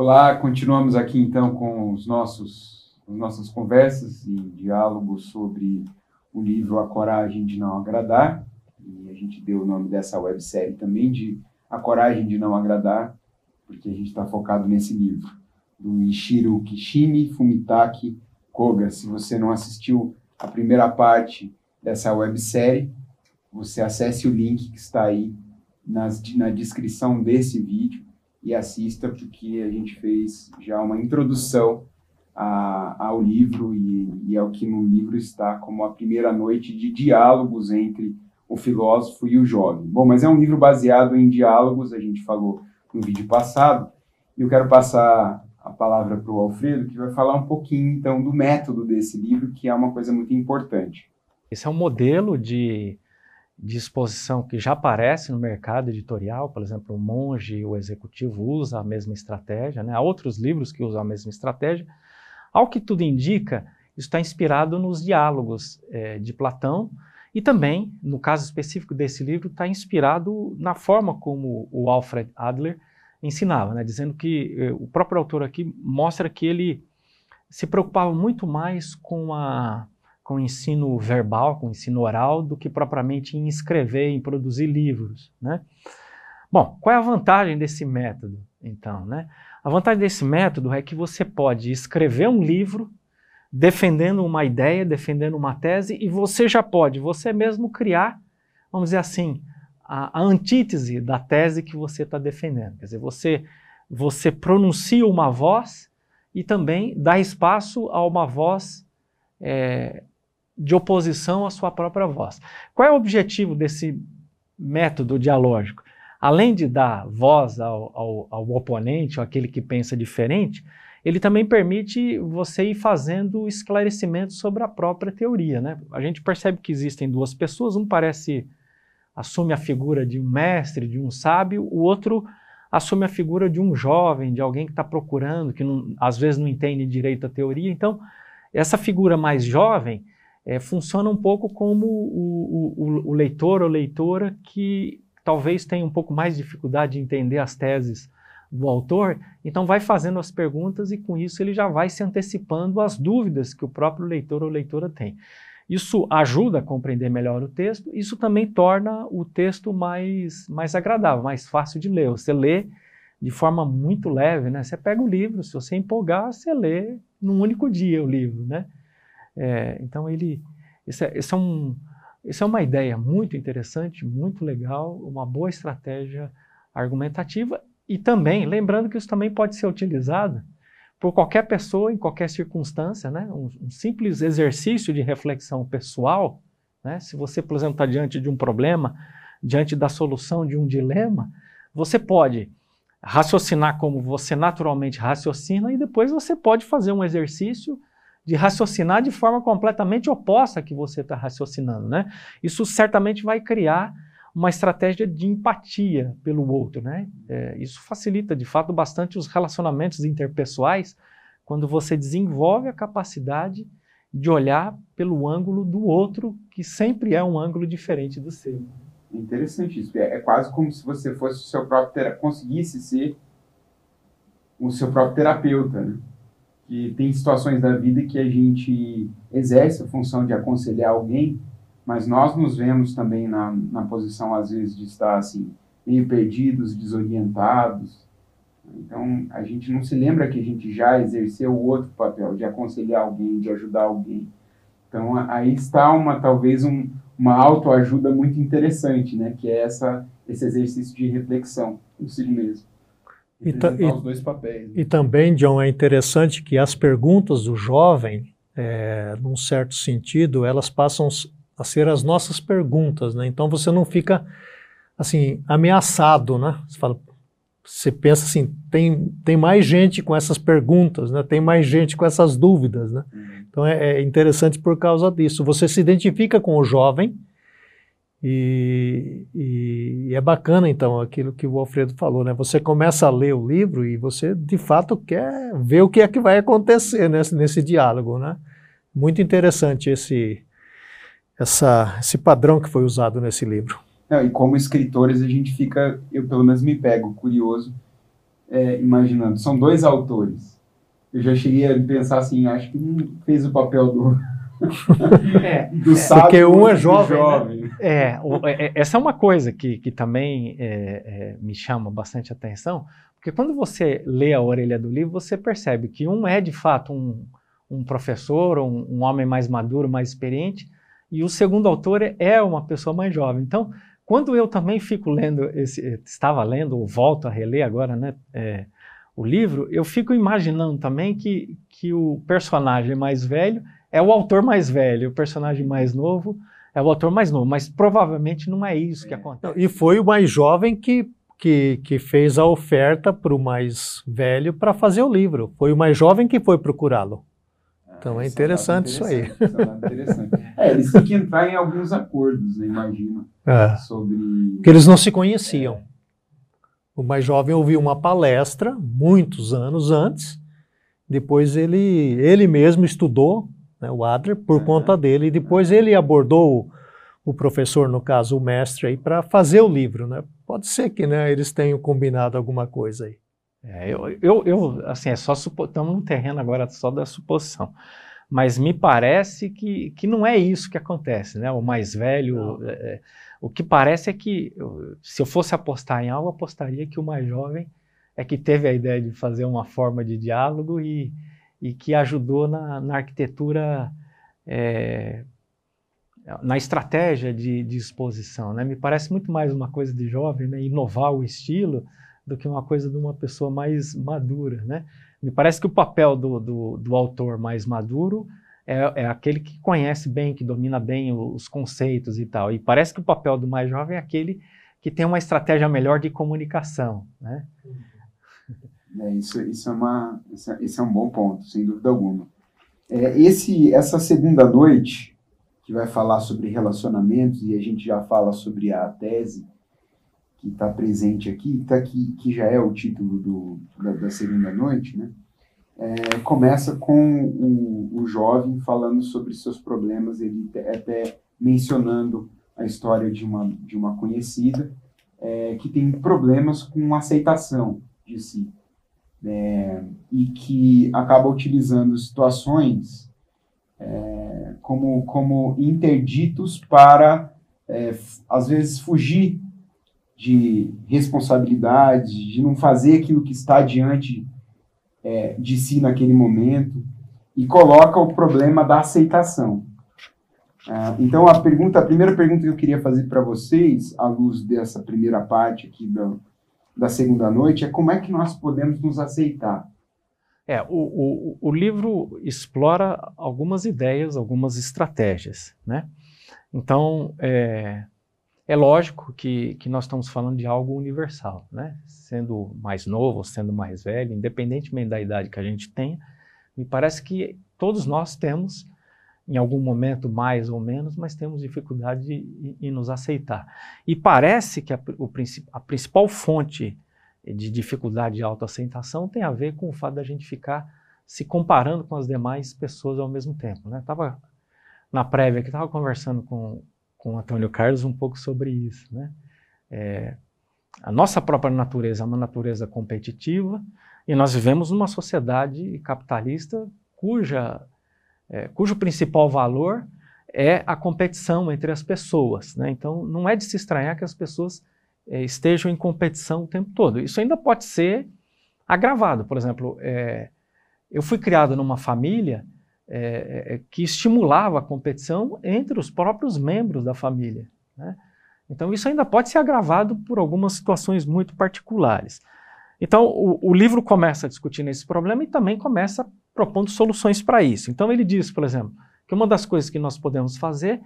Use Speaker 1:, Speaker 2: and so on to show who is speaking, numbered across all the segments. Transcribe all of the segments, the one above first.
Speaker 1: Olá, continuamos aqui então com os nossos, as nossas conversas e diálogos sobre o livro A Coragem de Não Agradar. E a gente deu o nome dessa websérie também de A Coragem de Não Agradar, porque a gente está focado nesse livro, do Ishiro Kishimi Fumitaki Koga. Se você não assistiu a primeira parte dessa websérie, você acesse o link que está aí nas, na descrição desse vídeo e assista, porque a gente fez já uma introdução a, ao livro e, e ao que no livro está como a primeira noite de diálogos entre o filósofo e o jovem. Bom, mas é um livro baseado em diálogos, a gente falou no vídeo passado, e eu quero passar a palavra para o Alfredo, que vai falar um pouquinho, então, do método desse livro, que é uma coisa muito importante.
Speaker 2: Esse é um modelo de de exposição que já aparece no mercado editorial, por exemplo, o Monge, o Executivo usa a mesma estratégia, né? há outros livros que usam a mesma estratégia. Ao que tudo indica, isso está inspirado nos diálogos é, de Platão e também, no caso específico desse livro, está inspirado na forma como o Alfred Adler ensinava, né? dizendo que eh, o próprio autor aqui mostra que ele se preocupava muito mais com a com ensino verbal, com ensino oral, do que propriamente em escrever, em produzir livros. Né? Bom, qual é a vantagem desse método, então? Né? A vantagem desse método é que você pode escrever um livro defendendo uma ideia, defendendo uma tese, e você já pode, você mesmo, criar, vamos dizer assim, a, a antítese da tese que você está defendendo. Quer dizer, você, você pronuncia uma voz e também dá espaço a uma voz é, de oposição à sua própria voz. Qual é o objetivo desse método dialógico? Além de dar voz ao, ao, ao oponente, ou aquele que pensa diferente, ele também permite você ir fazendo esclarecimentos sobre a própria teoria. Né? A gente percebe que existem duas pessoas, um parece assume a figura de um mestre, de um sábio, o outro assume a figura de um jovem, de alguém que está procurando, que não, às vezes não entende direito a teoria. Então, essa figura mais jovem, é, funciona um pouco como o, o, o, leitor ou leitora que talvez tenha um pouco mais dificuldade de entender as teses do autor, então vai fazendo as perguntas e com isso ele já vai se antecipando às dúvidas que o próprio leitor ou leitora tem. Isso ajuda a compreender melhor o texto, isso também torna o texto mais, mais agradável, mais fácil de ler. Você lê de forma muito leve, né? Você pega o livro, se você empolgar, você lê num único dia o livro, né? É, então, ele, isso é, isso, é um, isso é uma ideia muito interessante, muito legal, uma boa estratégia argumentativa e também, lembrando que isso também pode ser utilizado por qualquer pessoa, em qualquer circunstância, né? um, um simples exercício de reflexão pessoal, né? se você, por exemplo, está diante de um problema, diante da solução de um dilema, você pode raciocinar como você naturalmente raciocina e depois você pode fazer um exercício de raciocinar de forma completamente oposta que você está raciocinando, né? Isso certamente vai criar uma estratégia de empatia pelo outro, né? É, isso facilita, de fato, bastante os relacionamentos interpessoais quando você desenvolve a capacidade de olhar pelo ângulo do outro, que sempre é um ângulo diferente do seu.
Speaker 1: Interessante isso. É, é quase como se você fosse o seu próprio conseguisse ser o seu próprio terapeuta, né? Que tem situações da vida que a gente exerce a função de aconselhar alguém, mas nós nos vemos também na, na posição, às vezes, de estar assim, meio perdidos, desorientados. Então, a gente não se lembra que a gente já exerceu o outro papel, de aconselhar alguém, de ajudar alguém. Então, aí está uma, talvez, um, uma autoajuda muito interessante, né? Que é essa, esse exercício de reflexão consigo mesmo.
Speaker 3: E, papéis. Né? E também, John, é interessante que as perguntas do jovem, é, num certo sentido, elas passam a ser as nossas perguntas, né? Então você não fica assim ameaçado, né? Você fala, você pensa assim, tem, tem mais gente com essas perguntas, né? Tem mais gente com essas dúvidas, né? Uhum. Então é, é interessante por causa disso. Você se identifica com o jovem e, e, e, é bacana, então, aquilo que o Alfredo falou, né? Você começa a ler o livro e você, de fato, quer ver o que é que vai acontecer nesse, nesse diálogo, né? Muito interessante esse, essa, esse padrão que foi usado nesse livro.
Speaker 1: Não, e como escritores, a gente fica, eu pelo menos me pego curioso é, imaginando, são dois autores. Eu já cheguei a pensar assim, acho que um fez o papel do,
Speaker 3: é, do é, sábio. Porque um é jovem. Né?
Speaker 2: jovem. Né? É, o, é, essa é uma coisa que, que também é, é, me chama bastante atenção, porque quando você lê a orelha do livro, você percebe que um é de fato um, um professor, um, um homem mais maduro, mais experiente, e o segundo autor é uma pessoa mais jovem. Então, quando eu também fico lendo, esse, estava lendo, ou volto a reler agora, né, é, o livro, eu fico imaginando também que, que o personagem mais velho é o autor mais velho, o personagem mais novo é o autor mais novo, mas provavelmente não é isso que acontece.
Speaker 3: E foi o mais jovem que, que, que fez a oferta para o mais velho para fazer o livro. Foi o mais jovem que foi procurá-lo. Então é, é interessante, isso aí.
Speaker 1: É interessante. É, eles têm que entrar em alguns acordos, né, imagina. É. Sobre.
Speaker 3: Porque eles não se conheciam. É. O mais jovem ouviu uma palestra muitos anos antes. Depois ele, ele mesmo estudou, né, o Adler, por é. conta dele. E depois ele abordou o, o professor, no caso o mestre, para fazer o livro. Né? Pode ser que né, eles tenham combinado alguma coisa aí.
Speaker 2: É, eu, eu, eu, assim, é só estamos num terreno agora só da suposição. Mas me parece que, que não é isso que acontece, né? O mais velho, é, é, o que parece é que se eu fosse apostar em algo, apostaria que o mais jovem é que teve a ideia de fazer uma forma de diálogo e, e que ajudou na, na arquitetura, é, na estratégia de, de, exposição, né? Me parece muito mais uma coisa de jovem, né? Inovar o estilo do que uma coisa de uma pessoa mais madura, né? Me parece que o papel do, do, do autor mais maduro é, é, aquele que conhece bem, que domina bem os conceitos e tal. E parece que o papel do mais jovem é aquele que tem uma estratégia melhor de comunicação, né?
Speaker 1: É, isso, isso, é uma, isso, é, é um bom ponto, sem dúvida alguma. É, esse, essa segunda noite, que vai falar sobre relacionamentos, e a gente já fala sobre a tese, que está presente aqui, tá aqui, que já é o título do, da, da segunda noite, né? É, começa com o, o, jovem falando sobre seus problemas, ele até mencionando a história de uma, de uma conhecida é, que tem problemas com aceitação de si é, e que acaba utilizando situações é, como, como interditos para, é, às vezes, fugir de responsabilidade, de não fazer aquilo que está diante é, de si naquele momento, e coloca o problema da aceitação. Ah, então, a pergunta, a primeira pergunta que eu queria fazer para vocês, à luz dessa primeira parte aqui da, da segunda noite, é como é que nós podemos nos aceitar?
Speaker 2: É, o, o, o livro explora algumas ideias, algumas estratégias, né? Então, é, é lógico que, que nós estamos falando de algo universal, né? Sendo mais novo, sendo mais velho, independentemente da idade que a gente tenha, me parece que todos nós temos, em algum momento mais ou menos, mas temos dificuldade em nos aceitar. E parece que a, o, a principal fonte de dificuldade de autoaceitação tem a ver com o fato da gente ficar se comparando com as demais pessoas ao mesmo tempo. Né? Tava na prévia que estava conversando com, com o Antônio Carlos um pouco sobre isso. Né? É, a nossa própria natureza é uma natureza competitiva e nós vivemos numa sociedade capitalista cuja, é, cujo principal valor é a competição entre as pessoas. Né? Então, não é de se estranhar que as pessoas é, estejam em competição o tempo todo. Isso ainda pode ser agravado. Por exemplo, é, eu fui criado numa família é, é, que estimulava a competição entre os próprios membros da família. Né? Então, isso ainda pode ser agravado por algumas situações muito particulares. Então, o, o livro começa discutindo esse problema e também começa propondo soluções para isso. Então, ele diz, por exemplo, que uma das coisas que nós podemos fazer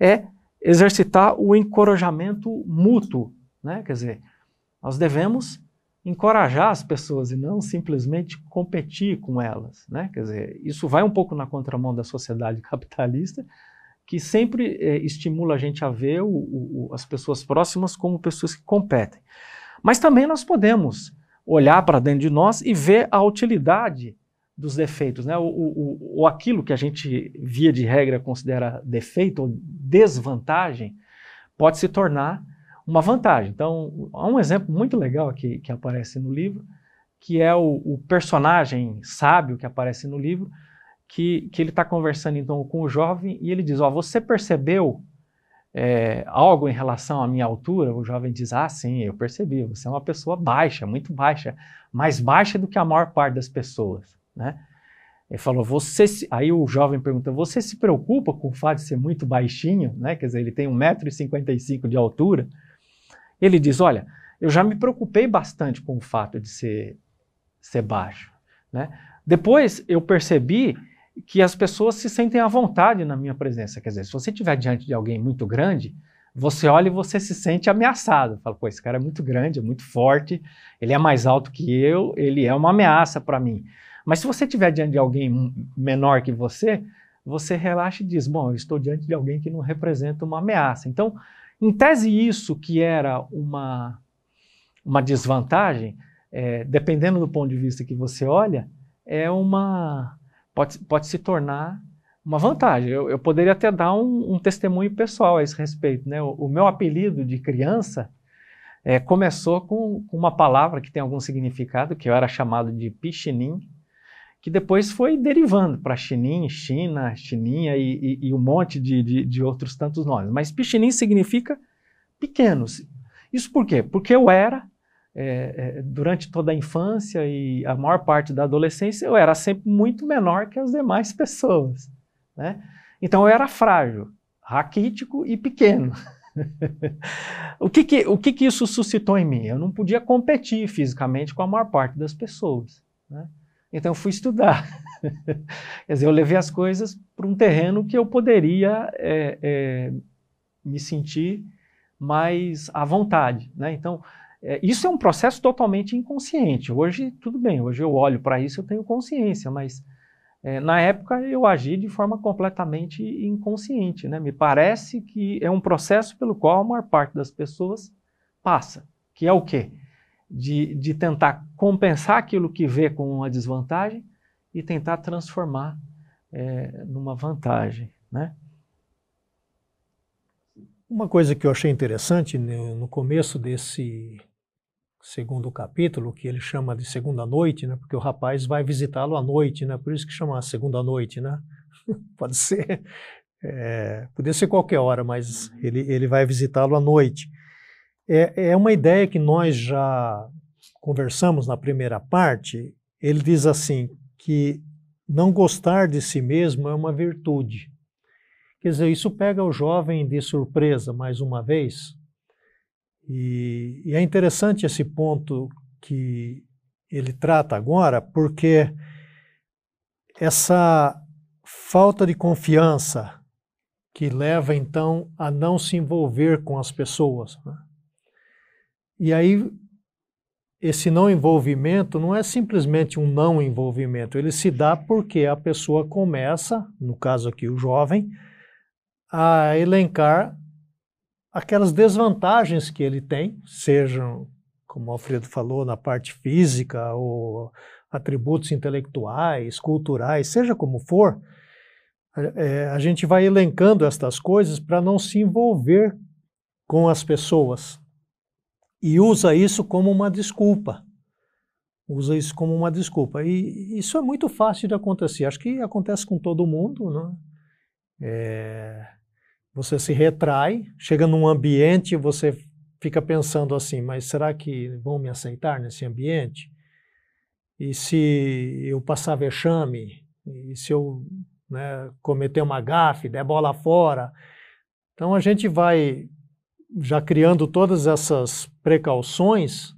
Speaker 2: é exercitar o encorajamento mútuo. Né? Quer dizer, nós devemos encorajar as pessoas e não simplesmente competir com elas, né? Quer dizer, isso vai um pouco na contramão da sociedade capitalista, que sempre é, estimula a gente a ver o, o, as pessoas próximas como pessoas que competem. Mas também nós podemos olhar para dentro de nós e ver a utilidade dos defeitos, né? Ou, aquilo que a gente, via de regra, considera defeito ou desvantagem, pode se tornar uma vantagem. Então, há um exemplo muito legal aqui que aparece no livro, que é o, o personagem sábio que aparece no livro, que, que ele está conversando então com o jovem e ele diz: Ó, oh, você percebeu é, algo em relação à minha altura? O jovem diz: Ah, sim, eu percebi. Você é uma pessoa baixa, muito baixa, mais baixa do que a maior parte das pessoas, né? Ele falou: Você. Se... Aí o jovem pergunta: Você se preocupa com o fato de ser muito baixinho, né? Quer dizer, ele tem 1,55m de altura. Ele diz: Olha, eu já me preocupei bastante com o fato de ser, ser baixo, né? Depois eu percebi que as pessoas se sentem à vontade na minha presença. Quer dizer, se você estiver diante de alguém muito grande, você olha e você se sente ameaçado. Fala, pô, esse cara é muito grande, é muito forte, ele é mais alto que eu, ele é uma ameaça para mim. Mas se você estiver diante de alguém menor que você, você relaxa e diz, bom, eu estou diante de alguém que não representa uma ameaça. Então, em tese, isso que era uma, uma desvantagem, é, dependendo do ponto de vista que você olha, é uma pode, pode se tornar uma vantagem. Eu, eu poderia até dar um, um, testemunho pessoal a esse respeito. Né? O, o meu apelido de criança é, começou com, com, uma palavra que tem algum significado, que eu era chamado de pichinim, que depois foi derivando para chinim, china, chininha e, e, e um monte de, de, de, outros tantos nomes. Mas pichinim significa pequenos. Isso por quê? Porque eu era é, é, durante toda a infância e a maior parte da adolescência, eu era sempre muito menor que as demais pessoas. Né? Então eu era frágil, raquítico e pequeno. o que que, o que que isso suscitou em mim? Eu não podia competir fisicamente com a maior parte das pessoas. Né? Então eu fui estudar. Quer dizer, eu levei as coisas para um terreno que eu poderia é, é, me sentir mais à vontade. Né? Então, é, isso é um processo totalmente inconsciente. Hoje, tudo bem, hoje eu olho para isso, eu tenho consciência, mas é, na época eu agi de forma completamente inconsciente. Né? Me parece que é um processo pelo qual a maior parte das pessoas passa, que é o quê? De, de tentar compensar aquilo que vê com uma desvantagem e tentar transformar é, numa vantagem. Né?
Speaker 3: Uma coisa que eu achei interessante no começo desse segundo capítulo, que ele chama de segunda noite, né? Porque o rapaz vai visitá-lo à noite, né? Por isso que chama segunda noite, né? Pode ser, é, podia ser qualquer hora, mas ele, ele vai visitá-lo à noite. É, é uma ideia que nós já conversamos na primeira parte. Ele diz assim que não gostar de si mesmo é uma virtude. Quer dizer, isso pega o jovem de surpresa mais uma vez, e, e é interessante esse ponto que ele trata agora, porque essa falta de confiança que leva então a não se envolver com as pessoas. Né? E aí, esse não envolvimento não é simplesmente um não envolvimento, ele se dá porque a pessoa começa, no caso aqui o jovem, a elencar aquelas desvantagens que ele tem, sejam, como o Alfredo falou, na parte física ou atributos intelectuais, culturais, seja como for, é, a gente vai elencando estas coisas para não se envolver com as pessoas e usa isso como uma desculpa. Usa isso como uma desculpa. E isso é muito fácil de acontecer. Acho que acontece com todo mundo, né? É, você se retrai, chega num ambiente, você fica pensando assim, mas será que vão me aceitar nesse ambiente? E se eu passar vexame? E se eu né, cometer uma gafe, der bola fora? Então a gente vai já criando todas essas precauções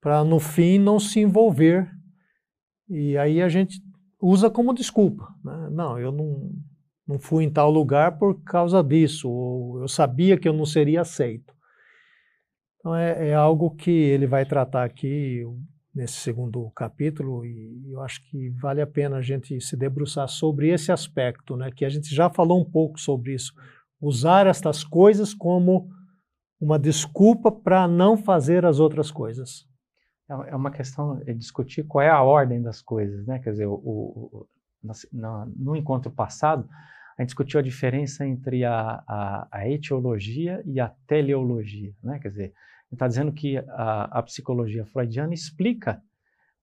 Speaker 3: para no fim não se envolver. E aí a gente usa como desculpa. Né? Não, eu não, não fui em tal lugar por causa disso, ou eu sabia que eu não seria aceito. Então é, é algo que ele vai tratar aqui nesse segundo capítulo e eu acho que vale a pena a gente se debruçar sobre esse aspecto, né, que a gente já falou um pouco sobre isso, usar estas coisas como uma desculpa para não fazer as outras coisas.
Speaker 2: É, é uma questão de discutir qual é a ordem das coisas, né? Quer dizer, o, o, no, no encontro passado, a gente discutiu a diferença entre a, a, a etiologia e a teleologia. Né? Quer dizer, está dizendo que a, a, psicologia freudiana explica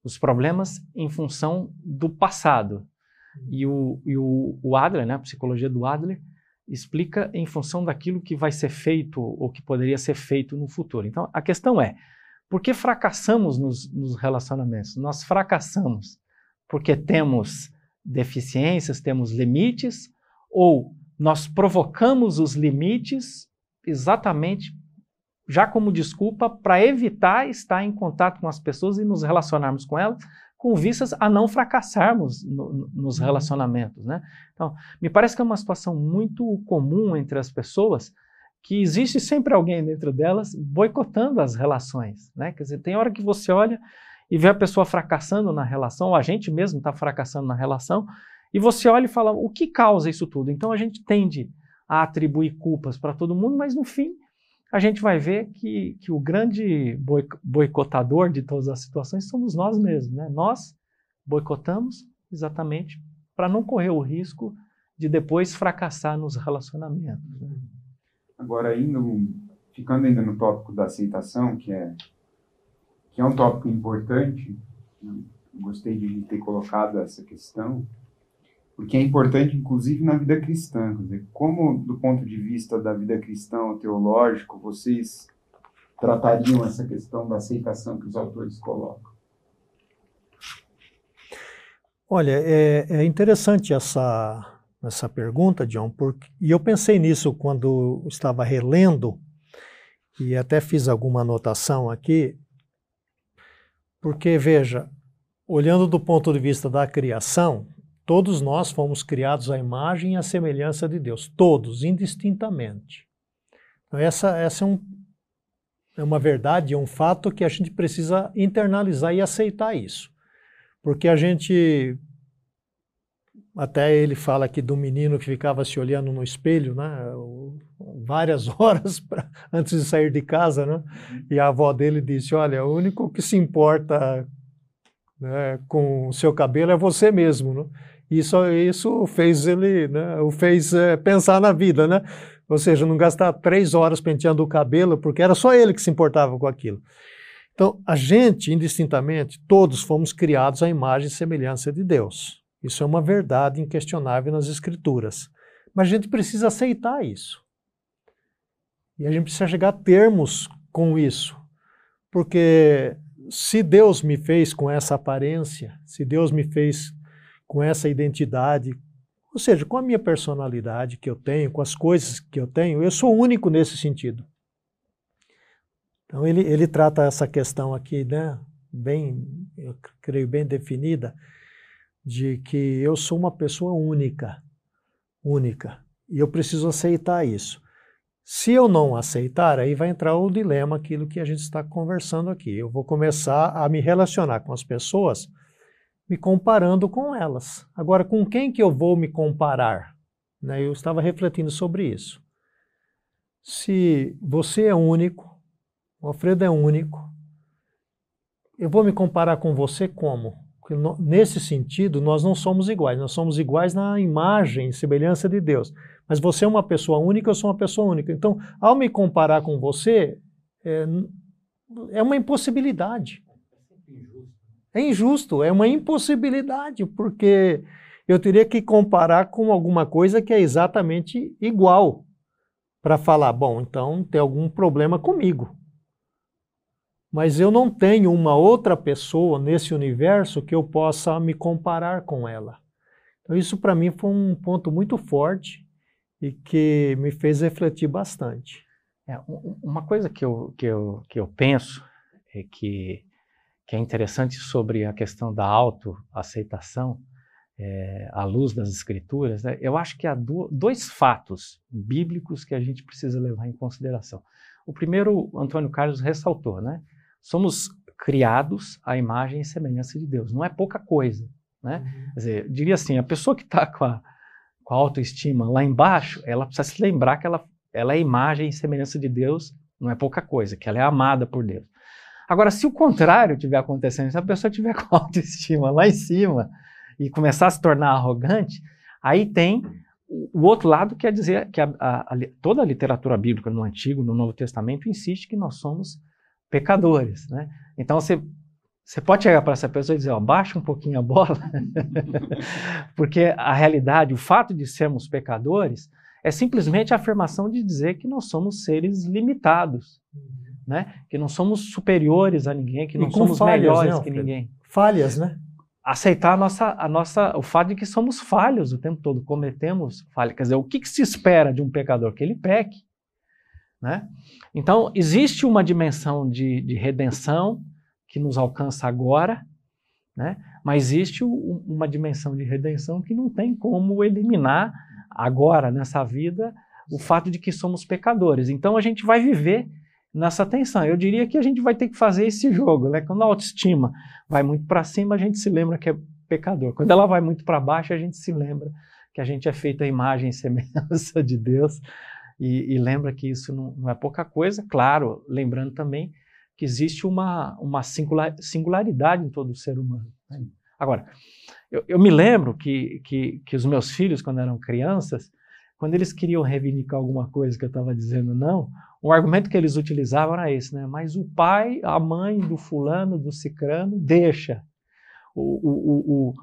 Speaker 2: os problemas em função do passado. E o, e o, o Adler, né, a psicologia do Adler, explica em função daquilo que vai ser feito ou que poderia ser feito no futuro. Então, a questão é, por que fracassamos nos, nos relacionamentos? Nós fracassamos porque temos deficiências, temos limites, ou nós provocamos os limites exatamente já como desculpa para evitar estar em contato com as pessoas e nos relacionarmos com elas com vistas a não fracassarmos no, nos uhum. relacionamentos, né? Então, me parece que é uma situação muito comum entre as pessoas que existe sempre alguém dentro delas boicotando as relações, né? Quer dizer, tem hora que você olha e vê a pessoa fracassando na relação, ou a gente mesmo está fracassando na relação, e você olha e fala, o que causa isso tudo? Então a gente tende a atribuir culpas para todo mundo, mas no fim a gente vai ver que, que o grande boicotador de todas as situações somos nós mesmos. Né? Nós boicotamos exatamente para não correr o risco de depois fracassar nos relacionamentos. Né?
Speaker 1: Agora, indo, ficando ainda no tópico da aceitação, que é, que é um tópico importante, né? gostei de ter colocado essa questão, porque é importante, inclusive, na vida cristã. Como, do ponto de vista da vida cristã teológico, vocês tratariam essa questão da aceitação que os autores colocam?
Speaker 3: Olha, é, é interessante essa, essa pergunta, John, porque, e eu pensei nisso quando estava relendo, e até fiz alguma anotação aqui, porque, veja, olhando do ponto de vista da criação, Todos nós fomos criados à imagem e à semelhança de Deus, todos, indistintamente. Então, essa, essa é, um, é uma verdade, é um fato que a gente precisa internalizar e aceitar isso. Porque a gente. Até ele fala aqui do menino que ficava se olhando no espelho, né? Várias horas pra, antes de sair de casa, né? E a avó dele disse: Olha, o único que se importa né, com o seu cabelo é você mesmo, né? Isso, isso fez ele, né, o fez é, pensar na vida, né? Ou seja, não gastar três horas penteando o cabelo, porque era só ele que se importava com aquilo. Então, a gente, indistintamente, todos fomos criados à imagem e semelhança de Deus. Isso é uma verdade inquestionável nas Escrituras. Mas a gente precisa aceitar isso. E a gente precisa chegar a termos com isso. Porque se Deus me fez com essa aparência, se Deus me fez com essa identidade, ou seja, com a minha personalidade que eu tenho, com as coisas que eu tenho, eu sou único nesse sentido. Então ele, ele trata essa questão aqui, né, bem, eu creio bem definida, de que eu sou uma pessoa única, única, e eu preciso aceitar isso. Se eu não aceitar, aí vai entrar o dilema, aquilo que a gente está conversando aqui. Eu vou começar a me relacionar com as pessoas me comparando com elas. Agora, com quem que eu vou me comparar? Né? Eu estava refletindo sobre isso. Se você é único, o Alfredo é único, eu vou me comparar com você como? Porque nesse sentido, nós não somos iguais, nós somos iguais na imagem e semelhança de Deus. Mas você é uma pessoa única, eu sou uma pessoa única. Então, ao me comparar com você, é, é uma impossibilidade. É injusto, é uma impossibilidade, porque eu teria que comparar com alguma coisa que é exatamente igual para falar, bom, então tem algum problema comigo. Mas eu não tenho uma outra pessoa nesse universo que eu possa me comparar com ela. Então, isso para mim foi um ponto muito forte e que me fez refletir bastante.
Speaker 2: É, uma coisa que eu, que, eu, que eu penso é que que é interessante sobre a questão da autoaceitação, é, à luz das escrituras, né? eu acho que há do, dois fatos bíblicos que a gente precisa levar em consideração. O primeiro, Antônio Carlos ressaltou, né? Somos criados à imagem e semelhança de Deus. Não é pouca coisa, né? Uhum. Quer dizer, diria assim, a pessoa que está com a, com a autoestima lá embaixo, ela precisa se lembrar que ela, ela é imagem e semelhança de Deus, não é pouca coisa, que ela é amada por Deus. Agora, se o contrário estiver acontecendo, se a pessoa tiver com autoestima lá em cima e começar a se tornar arrogante, aí tem o outro lado quer dizer que a, a, a, toda a literatura bíblica no Antigo, no Novo Testamento insiste que nós somos pecadores, né? Então você Você pode chegar para essa pessoa e dizer, ó, baixa um pouquinho a bola, porque a realidade, o fato de sermos pecadores, é simplesmente a afirmação de dizer que nós somos seres limitados, né? Que não somos superiores a ninguém, que não somos falhas, melhores né, que ninguém.
Speaker 3: Falhas, né?
Speaker 2: Aceitar a nossa, a nossa, o fato de que somos falhos o tempo todo, cometemos falhas. Quer dizer, o que, que se espera de um pecador? Que ele peque, né? Então, existe uma dimensão de, de redenção que nos alcança agora, né? mas existe o, uma dimensão de redenção que não tem como eliminar agora, nessa vida, o fato de que somos pecadores. Então, a gente vai viver nessa tensão. Eu diria que a gente vai ter que fazer esse jogo. Né? Quando a autoestima vai muito para cima, a gente se lembra que é pecador. Quando ela vai muito para baixo, a gente se lembra que a gente é feito a imagem e semelhança de Deus e, e lembra que isso não, não, é pouca coisa, claro, lembrando também que existe uma, uma singular, singularidade em todo ser humano. Né? Agora, eu, eu, me lembro que, que, que os meus filhos, quando eram crianças, quando eles queriam reivindicar alguma coisa que eu estava dizendo não, o argumento que eles utilizavam era esse, né? Mas o pai, a mãe do fulano, do cicrano, deixa. O, o, o,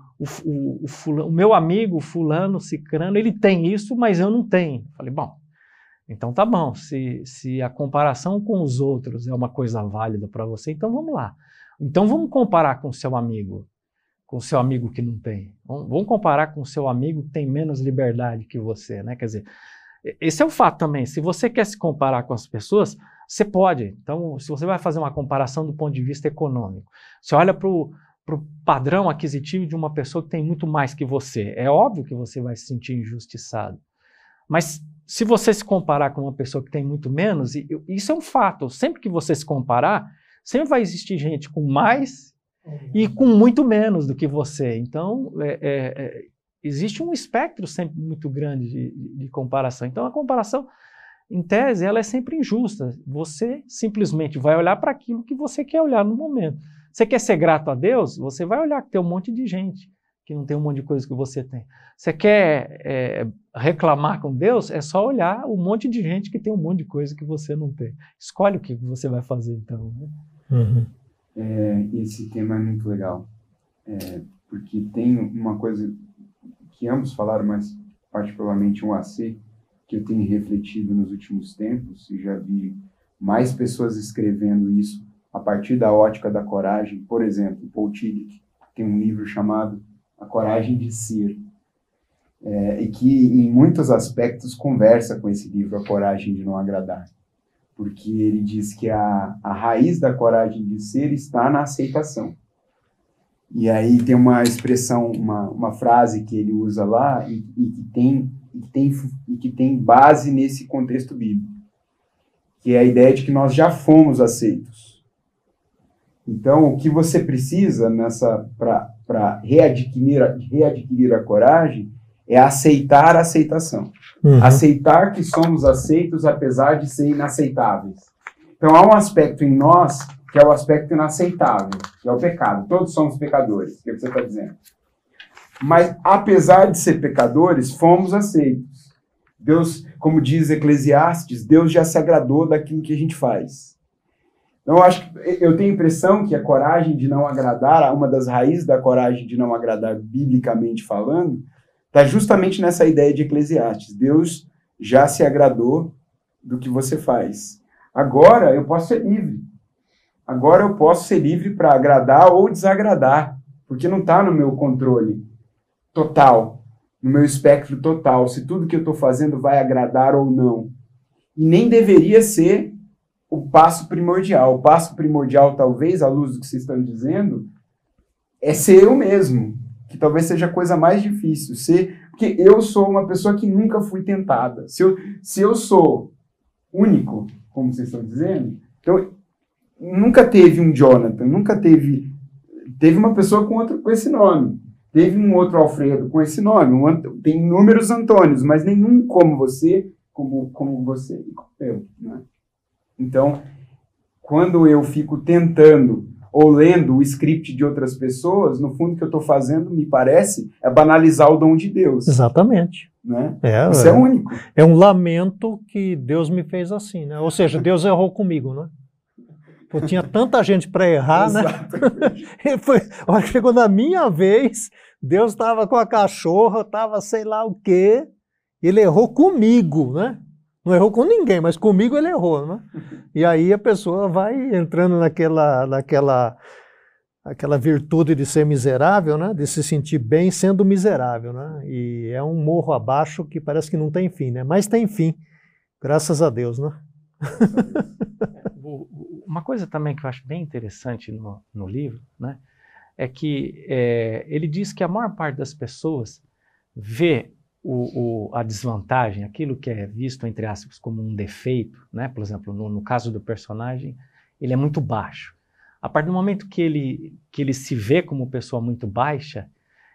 Speaker 2: o, o, fulano, o meu amigo fulano, cicrano, ele tem isso, mas eu não tenho. Falei, bom, então tá bom, se, se a comparação com os outros é uma coisa válida para você, então vamos lá. Então vamos comparar com o seu amigo, com o seu amigo que não tem. Vamos, comparar com o seu amigo que tem menos liberdade que você, né? Quer dizer, esse é o fato também. Se você quer se comparar com as pessoas, você pode. Então, se você vai fazer uma comparação do ponto de vista econômico, você olha para o padrão aquisitivo de uma pessoa que tem muito mais que você. É óbvio que você vai se sentir injustiçado. Mas se você se comparar com uma pessoa que tem muito menos, isso é um fato. Sempre que você se comparar, sempre vai existir gente com mais e uhum. com muito menos do que você. Então, é, é, é, existe um espectro sempre muito grande de, de, comparação. Então, a comparação, em tese, ela é sempre injusta. Você simplesmente vai olhar para aquilo que você quer olhar no momento. Você quer ser grato a Deus? Você vai olhar que tem um monte de gente que não tem um monte de coisa que você tem. Você quer é, reclamar com Deus? É só olhar um monte de gente que tem um monte de coisa que você não tem. Escolhe o que você vai fazer então. Né?
Speaker 1: Uhum. É, esse tema é muito legal, é, porque tem uma coisa que ambos falaram, mas particularmente um AC, que eu tenho refletido nos últimos tempos e já vi mais pessoas escrevendo isso a partir da ótica da coragem. Por exemplo, Paul Tillich tem um livro chamado a coragem de ser, é, e que em muitos aspectos conversa com esse livro, A Coragem de Não Agradar, porque ele diz que a, a raiz da coragem de ser está na aceitação. E aí tem uma expressão, uma, uma frase que ele usa lá e, e que tem e que tem e que tem base nesse contexto bíblico, que é a ideia de que nós já fomos aceitos. Então, o que você precisa nessa para readquirir, readquirir a coragem é aceitar a aceitação. Uhum. Aceitar que somos aceitos apesar de ser inaceitáveis. Então há um aspecto em nós que é o aspecto inaceitável, é o pecado. Todos somos pecadores, é que você está dizendo. Mas apesar de ser pecadores, fomos aceitos. Deus, como diz Eclesiastes, Deus já se agradou daquilo que a gente faz. Então, eu acho eu tenho a impressão que a coragem de não agradar, uma das raízes da coragem de não agradar, biblicamente falando, está justamente nessa ideia de Eclesiastes. Deus já se agradou do que você faz. Agora eu posso ser livre. Agora eu posso ser livre para agradar ou desagradar, porque não está no meu controle total, no meu espectro total, se tudo que eu estou fazendo vai agradar ou não. E nem deveria ser o passo primordial. O passo primordial, talvez, à luz do que vocês estão dizendo, é ser eu mesmo, que talvez seja a coisa mais difícil. Ser, porque eu sou uma pessoa que nunca fui tentada. Se eu, se eu sou único, como vocês estão dizendo, então nunca teve um Jonathan, nunca teve teve uma pessoa com outro com esse nome. Teve um outro Alfredo com esse nome. Um, tem inúmeros Antônios, mas nenhum como você, como, como você e como eu. Né? Então, quando eu fico tentando ou lendo o script de outras pessoas, no fundo o que eu estou fazendo, me parece, é banalizar o dom de Deus.
Speaker 3: Exatamente.
Speaker 1: Né? É, Isso é, é único.
Speaker 3: É um lamento que Deus me fez assim, né? Ou seja, Deus errou comigo, né? Pô, tinha tanta gente para errar, né? Foi, hora que chegou na minha vez, Deus estava com a cachorra, estava sei lá o quê, ele errou comigo, né? Não errou com ninguém, mas comigo ele errou, né? E aí a pessoa vai entrando naquela, naquela aquela virtude de ser miserável, né? De se sentir bem sendo miserável, né? E é um morro abaixo que parece que não tem fim, né? Mas tem fim, graças a Deus, né?
Speaker 2: Uma coisa também que eu acho bem interessante no, no livro, né? É que é, ele diz que a maior parte das pessoas vê o, o, a desvantagem, aquilo que é visto, entre aspas, como um defeito, né? Por exemplo, no, no caso do personagem, ele é muito baixo. A partir do momento que ele, que ele se vê como pessoa muito baixa,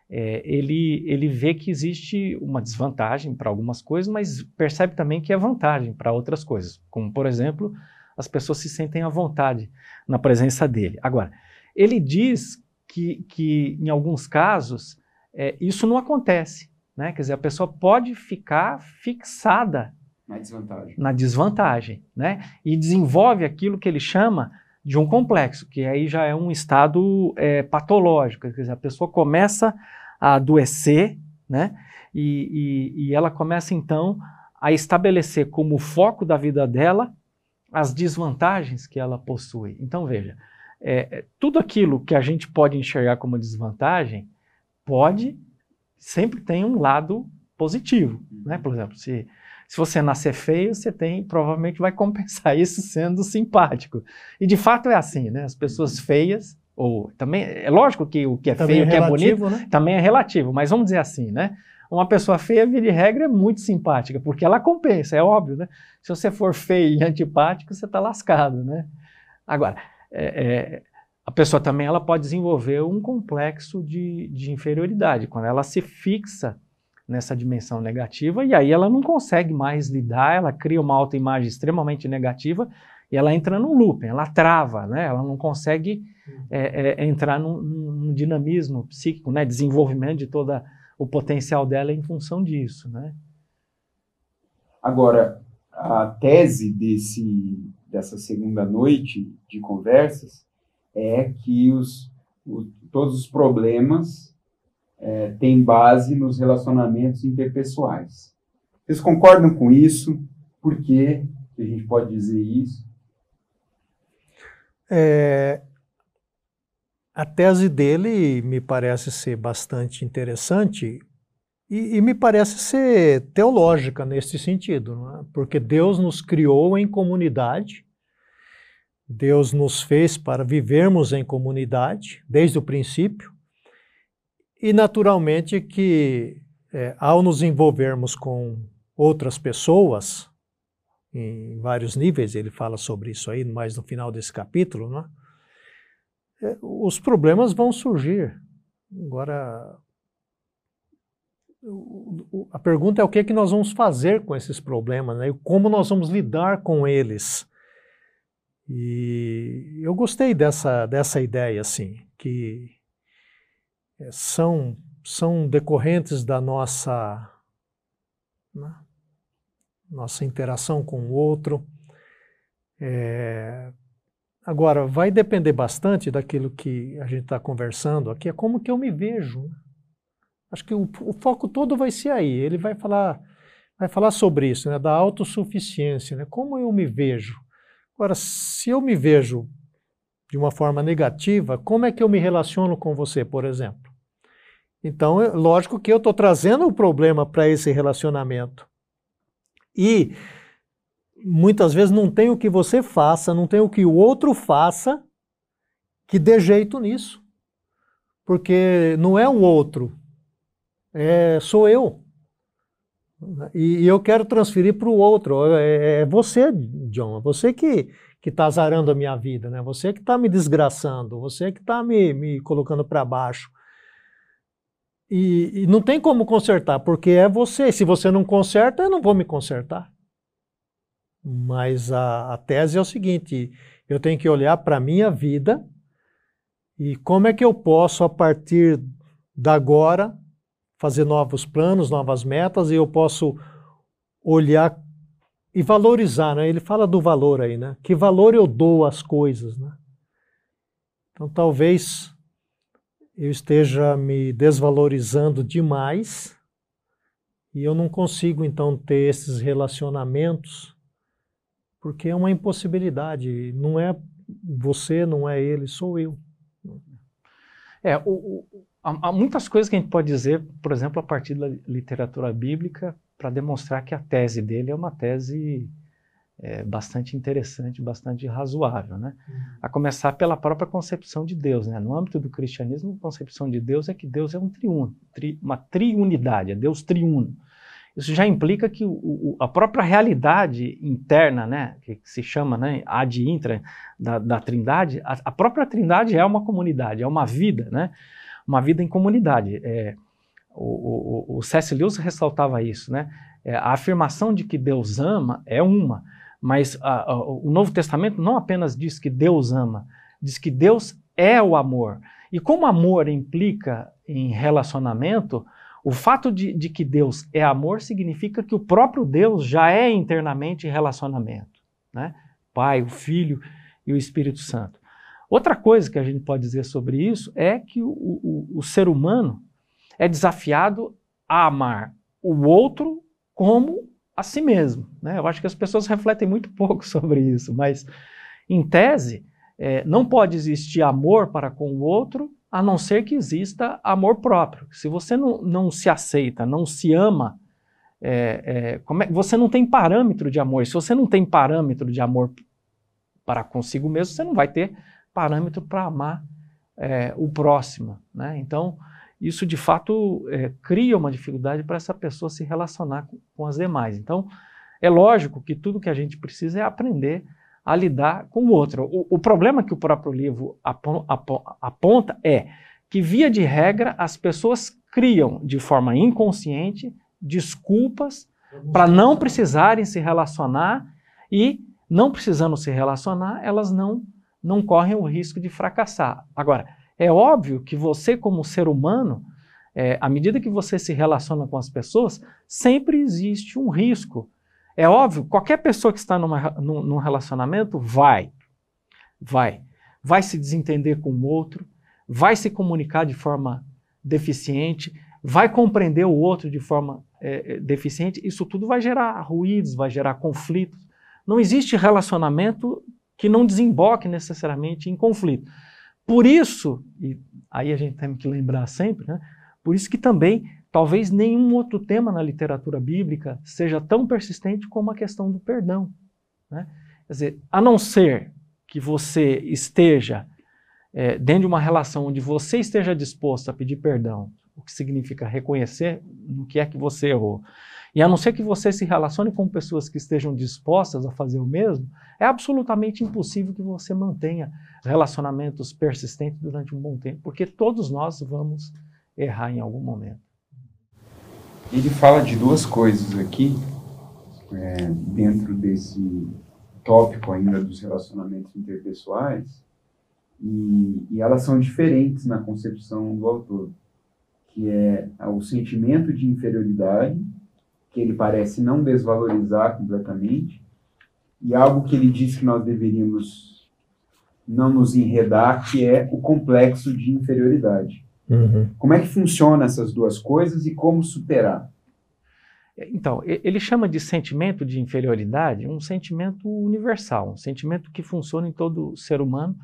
Speaker 2: é, ele, ele vê que existe uma desvantagem para algumas coisas, mas percebe também que é vantagem para outras coisas. Como, por exemplo, as pessoas se sentem à vontade na presença dele. Agora, ele diz que, que em alguns casos, é, isso não acontece. Né? Quer dizer, a pessoa pode ficar fixada
Speaker 1: na desvantagem,
Speaker 2: na desvantagem né? e desenvolve aquilo que ele chama de um complexo, que aí já é um estado é, patológico, quer dizer, a pessoa começa a adoecer, né? E, e, e, ela começa então a estabelecer como foco da vida dela as desvantagens que ela possui. Então veja, é, é tudo aquilo que a gente pode enxergar como desvantagem pode sempre tem um lado positivo, né? Por exemplo, se se você nascer feio, você tem, provavelmente vai compensar isso sendo simpático. E de fato é assim, né? As pessoas feias, ou também, é lógico que o que é também feio, o que é bonito, né? também é relativo, mas vamos dizer assim, né? Uma pessoa feia, via de regra, é muito simpática, porque ela compensa, é óbvio, né? Se você for feio e antipático, você está lascado, né? Agora, é, é, a pessoa também ela pode desenvolver um complexo de, de inferioridade, quando ela se fixa nessa dimensão negativa e aí ela não consegue mais lidar, ela cria uma autoimagem extremamente negativa e ela entra no looping, ela trava, né? ela não consegue é, é, entrar num, num, dinamismo psíquico, né? desenvolvimento de todo o potencial dela em função disso. Né?
Speaker 1: Agora, a tese desse, dessa segunda noite de conversas é que os, o, todos os problemas é, tem base nos relacionamentos interpessoais. Vocês concordam com isso? Por que a gente pode dizer isso?
Speaker 3: É, a tese dele me parece ser bastante interessante e, e me parece ser teológica nesse sentido, é? porque Deus nos criou em comunidade, Deus nos fez para vivermos em comunidade desde o princípio, e, naturalmente, que é, ao nos envolvermos com outras pessoas, em vários níveis, ele fala sobre isso aí mais no final desse capítulo, né? É, os problemas vão surgir. Agora, a pergunta é o que, é que nós vamos fazer com esses problemas, né? E como nós vamos lidar com eles. E eu gostei dessa, dessa ideia, assim, que é, são, são decorrentes da nossa, né, nossa interação com o outro. É, agora, vai depender bastante daquilo que a gente está conversando aqui, é como que eu me vejo. Né? Acho que o, o, foco todo vai ser aí. Ele vai falar, vai falar sobre isso, né, da autossuficiência, né, como eu me vejo. Agora, se eu me vejo de uma forma negativa, como é que eu me relaciono com você, por exemplo? Então, é lógico que eu estou trazendo o problema para esse relacionamento. E muitas vezes não tem o que você faça, não tem o que o outro faça que dê jeito nisso. Porque não é o outro, é, sou eu. E, e eu quero transferir para o outro. É, é, você, John, é você que que está azarando a minha vida, né? Você que está me desgraçando, você que está me, me colocando para baixo. E, e, não tem como consertar, porque é você. Se você não conserta, eu não vou me consertar. Mas a, a tese é o seguinte: eu tenho que olhar para a minha vida e como é que eu posso, a partir da agora, fazer novos planos, novas metas, e eu posso olhar e valorizar, né? Ele fala do valor aí, né? Que valor eu dou às coisas, né? Então talvez eu esteja me desvalorizando demais e eu não consigo então ter esses relacionamentos porque é uma impossibilidade. Não é você, não é ele, sou eu.
Speaker 2: É, o, o, há, muitas coisas que a gente pode dizer, por exemplo, a partir da literatura bíblica, para demonstrar que a tese dele é uma tese é, bastante interessante, bastante razoável, né? Uhum. A começar pela própria concepção de Deus, né? No âmbito do cristianismo, a concepção de Deus é que Deus é um triuno, tri, uma triunidade, é Deus triuno. Isso já implica que o, o, a própria realidade interna, né, que, se chama né, ad intra da, da trindade, a, a, própria trindade é uma comunidade, é uma vida, né, uma vida em comunidade. É, o, o, o C.S. Lewis ressaltava isso, né, é, a afirmação de que Deus ama é uma, mas a, a, o Novo Testamento não apenas diz que Deus ama, diz que Deus é o amor. E como amor implica em relacionamento, o fato de, de, que Deus é amor significa que o próprio Deus já é internamente relacionamento. Né? Pai, o Filho e o Espírito Santo. Outra coisa que a gente pode dizer sobre isso é que o, o, o ser humano é desafiado a amar o outro como a si mesmo. Né? Eu acho que as pessoas refletem muito pouco sobre isso, mas, em tese, é, não pode existir amor para com o outro a não ser que exista amor próprio. Se você não, não se aceita, não se ama, é, é, é, você não tem parâmetro de amor. Se você não tem parâmetro de amor para consigo mesmo, você não vai ter parâmetro para amar é, o próximo. Né? Então, isso de fato é, cria uma dificuldade para essa pessoa se relacionar com, com as demais. Então, é lógico que tudo que a gente precisa é aprender a lidar com o outro. O, o problema que o próprio livro aponta é que, via de regra, as pessoas criam de forma inconsciente desculpas para não precisarem se relacionar e, não precisando se relacionar, elas não, não correm o risco de fracassar. Agora, é óbvio que você, como ser humano, é, à medida que você se relaciona com as pessoas, sempre existe um risco é óbvio, qualquer pessoa que está numa, num, num relacionamento vai, vai, vai se desentender com o outro, vai se comunicar de forma deficiente, vai compreender o outro de forma é, é, deficiente. Isso tudo vai gerar ruídos, vai gerar conflitos. Não existe relacionamento que não desemboque necessariamente em conflito. Por isso, e aí a gente tem que lembrar sempre, né? Por isso que também Talvez nenhum outro tema na literatura bíblica seja tão persistente como a questão do perdão. Né? Quer dizer, a não ser que você esteja é, dentro de uma relação onde você esteja disposto a pedir perdão, o que significa reconhecer no que é que você errou, e a não ser que você se relacione com pessoas que estejam dispostas a fazer o mesmo, é absolutamente impossível que você mantenha relacionamentos persistentes durante um bom tempo, porque todos nós vamos errar em algum momento.
Speaker 1: Ele fala de duas coisas aqui, é, dentro desse tópico ainda dos relacionamentos interpessoais, e, e, elas são diferentes na concepção do autor, que é o sentimento de inferioridade, que ele parece não desvalorizar completamente, e algo que ele diz que nós deveríamos não nos enredar, que é o complexo de inferioridade. Uhum. Como é que funciona essas duas coisas e como superar?
Speaker 2: Então, ele chama de sentimento de inferioridade um sentimento universal, um sentimento que funciona em todo ser humano,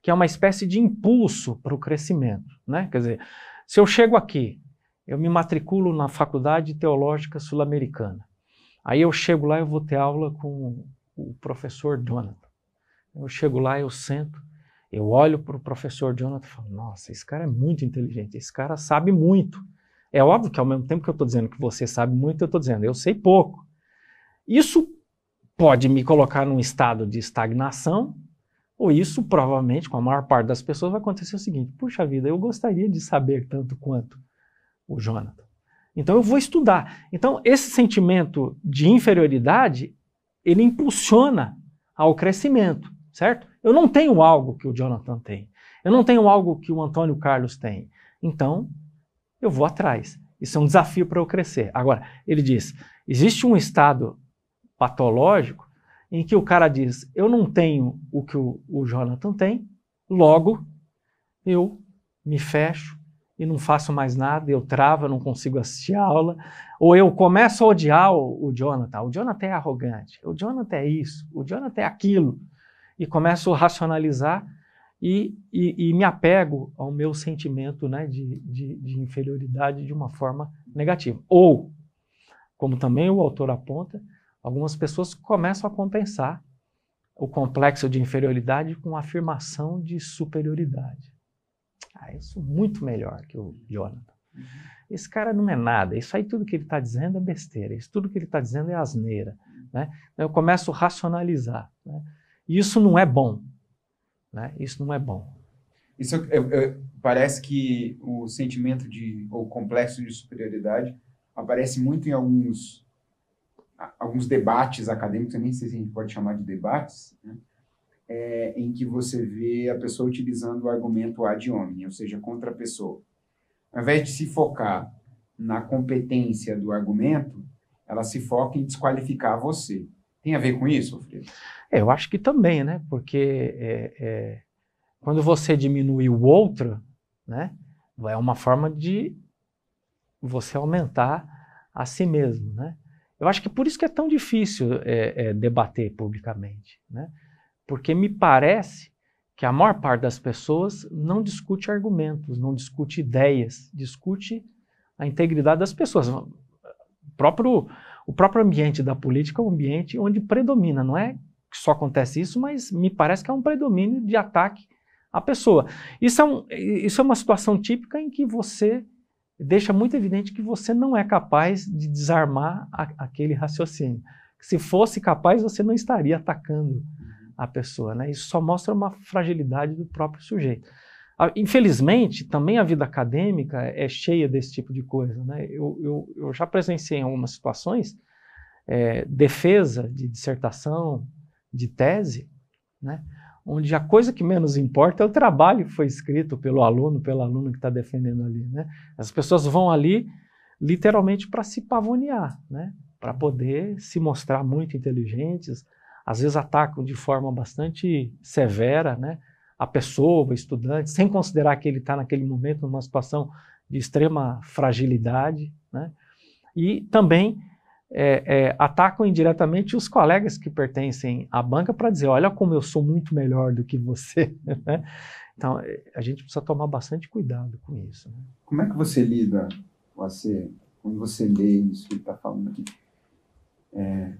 Speaker 2: que é uma espécie de impulso para o crescimento. Né? Quer dizer, se eu chego aqui, eu me matriculo na Faculdade Teológica Sul-Americana, aí eu chego lá e vou ter aula com o professor Jonathan. Eu chego lá, eu sento, eu olho para o professor Jonathan e falo, nossa, esse cara é muito inteligente, esse cara sabe muito. É óbvio que ao mesmo tempo que eu estou dizendo que você sabe muito, eu estou dizendo, eu sei pouco. Isso pode me colocar num estado de estagnação, ou isso provavelmente, com a maior parte das pessoas, vai acontecer o seguinte: puxa vida, eu gostaria de saber tanto quanto o Jonathan. Então eu vou estudar. Então esse sentimento de inferioridade, ele impulsiona ao crescimento, certo? Eu não tenho algo que o Jonathan tem. Eu não tenho algo que o Antônio Carlos tem. Então, eu vou atrás. Isso é um desafio para eu crescer. Agora, ele diz: existe um estado patológico em que o cara diz: Eu não tenho o que o, o Jonathan tem, logo eu me fecho e não faço mais nada, eu travo, não consigo assistir a aula, ou eu começo a odiar o, o Jonathan. O Jonathan é arrogante, o Jonathan é isso, o Jonathan é aquilo, e começo a racionalizar e, e, e me apego ao meu sentimento né, de, de, de inferioridade de uma forma negativa. Ou, como também o autor aponta, algumas pessoas começam a compensar o complexo de inferioridade com a afirmação de superioridade. Ah, isso é muito melhor que o Jonathan. Uhum. Esse cara não é nada. Isso aí tudo que ele está dizendo é besteira. Isso tudo que ele está dizendo é asneira. Né? Eu começo a racionalizar. Né? Isso não é bom. Né? Isso não é bom.
Speaker 1: Isso parece que o sentimento de ou complexo de superioridade aparece muito em alguns alguns debates acadêmicos, nem sei se a gente pode chamar de debates, né? é, em que você vê a pessoa utilizando o argumento ad hominem, ou seja, contra a pessoa. Ao invés de se focar na competência do argumento, ela se foca em desqualificar você. Tem a ver com isso, Alfredo?
Speaker 2: É, eu acho que também, né? Porque é, é, quando você diminui o outro, né? É uma forma de você aumentar a si mesmo, né? Eu acho que por isso que é tão difícil é, é, debater publicamente, né? Porque me parece que a maior parte das pessoas não discute argumentos, não discute ideias, discute a integridade das pessoas. O próprio, o próprio ambiente da política é um ambiente onde predomina, não é que só acontece isso, mas me parece que é um predomínio de ataque à pessoa. Isso é, um, isso é uma situação típica em que você deixa muito evidente que você não é capaz de desarmar a, aquele raciocínio. Se fosse capaz, você não estaria atacando a pessoa. Né? Isso só mostra uma fragilidade do próprio sujeito. Ah, infelizmente, também a vida acadêmica é cheia desse tipo de coisa. Né? Eu, eu, eu já presenciei em algumas situações é, defesa de dissertação, de tese, né? onde a coisa que menos importa é o trabalho que foi escrito pelo aluno, pelo aluno que está defendendo ali. Né? As pessoas vão ali literalmente para se pavonear, né? para poder se mostrar muito inteligentes, às vezes atacam de forma bastante severa, né? A pessoa, estudante, sem considerar que ele está naquele momento numa situação de extrema fragilidade, né? E também é, é, atacam indiretamente os colegas que pertencem à banca para dizer, olha como eu sou muito melhor do que você, né? Então, é, a gente precisa tomar bastante cuidado com isso. Né?
Speaker 1: Como é que você lida, você, quando você lê isso que ele está falando aqui? É,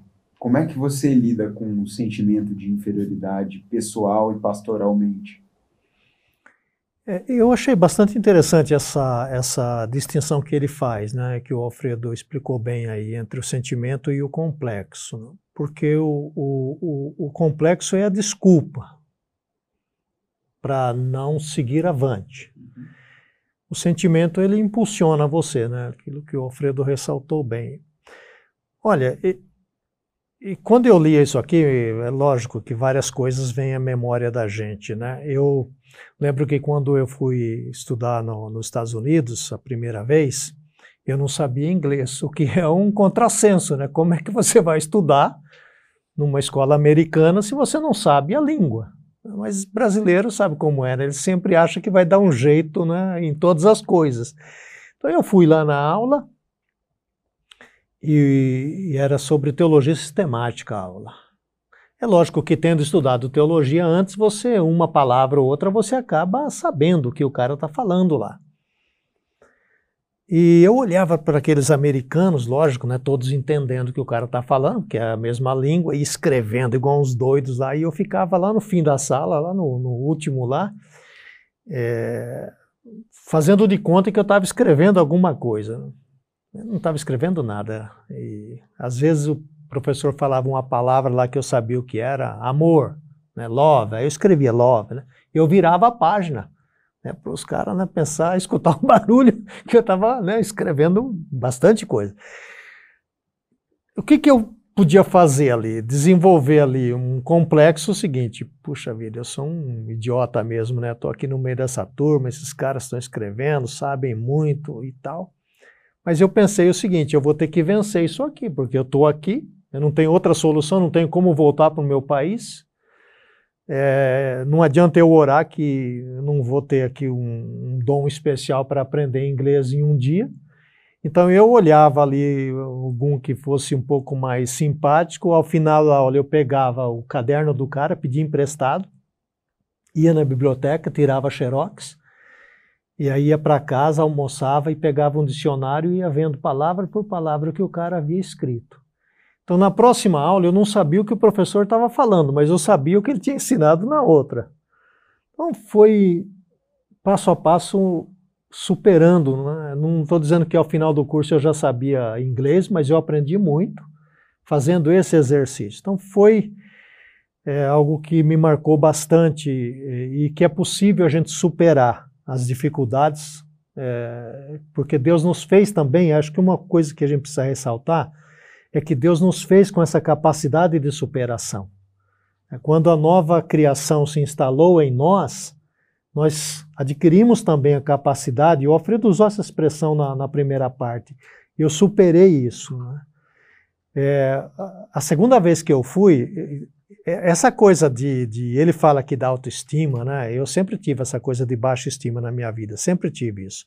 Speaker 1: como é que você lida com o sentimento de inferioridade pessoal e pastoralmente?
Speaker 3: É, eu achei bastante interessante essa, essa distinção que ele faz, né, que o Alfredo explicou bem aí, entre o sentimento e o complexo. Né? Porque o, o, o, o complexo é a desculpa para não seguir avante. Uhum. O sentimento ele impulsiona você, né? aquilo que o Alfredo ressaltou bem. Olha, e quando eu li isso aqui, é lógico que várias coisas vêm à memória da gente, né? Eu lembro que quando eu fui estudar no, nos Estados Unidos a primeira vez, eu não sabia inglês, o que é um contrassenso, né? Como é que você vai estudar numa escola americana se você não sabe a língua? Mas brasileiro sabe como é, né? ele sempre acha que vai dar um jeito né, em todas as coisas. Então eu fui lá na aula, e, e era sobre teologia sistemática a aula. É lógico que tendo estudado teologia antes, você, uma palavra ou outra, você acaba sabendo o que o cara está falando lá. E eu olhava para aqueles americanos, lógico, né, todos entendendo o que o cara está falando, que é a mesma língua, e escrevendo igual uns doidos lá, e eu ficava lá no fim da sala, lá no, no último lá, é, fazendo de conta que eu estava escrevendo alguma coisa. Eu não estava escrevendo nada. E às vezes o professor falava uma palavra lá que eu sabia o que era, amor, né, love. Aí eu escrevia love, né? Eu virava a página, né, para os caras né, pensar, escutar o barulho que eu estava né, escrevendo bastante coisa. O que, que eu podia fazer ali? Desenvolver ali um complexo seguinte, puxa vida, eu sou um idiota mesmo, né? Estou aqui no meio dessa turma, esses caras estão escrevendo, sabem muito e tal. Mas eu pensei o seguinte: eu vou ter que vencer isso aqui, porque eu estou aqui, Eu não tenho outra solução, não tenho como voltar para o meu país. É, não adianta eu orar que não vou ter aqui um, um dom especial para aprender inglês em um dia. Então eu olhava ali algum que fosse um pouco mais simpático, ao final aula eu pegava o caderno do cara, pedia emprestado, ia na biblioteca, tirava xerox, e aí ia para casa, almoçava e pegava um dicionário e ia vendo palavra por palavra o que o cara havia escrito. Então na próxima aula eu não sabia o que o professor estava falando, mas eu sabia o que ele tinha ensinado na outra. Então foi passo a passo superando. Né? Não estou dizendo que ao final do curso eu já sabia inglês, mas eu aprendi muito fazendo esse exercício. Então foi é, algo que me marcou bastante e, e, que é possível a gente superar as dificuldades, é, porque Deus nos fez também. Acho que uma coisa que a gente precisa ressaltar é que Deus nos fez com essa capacidade de superação. É, quando a nova criação se instalou em nós, nós adquirimos também a capacidade, o Alfredo usou essa expressão na, na primeira parte, eu superei isso. Né? É, a segunda vez que eu fui, essa coisa de, de, ele fala aqui da autoestima, né? Eu sempre tive essa coisa de baixa estima na minha vida, sempre tive isso.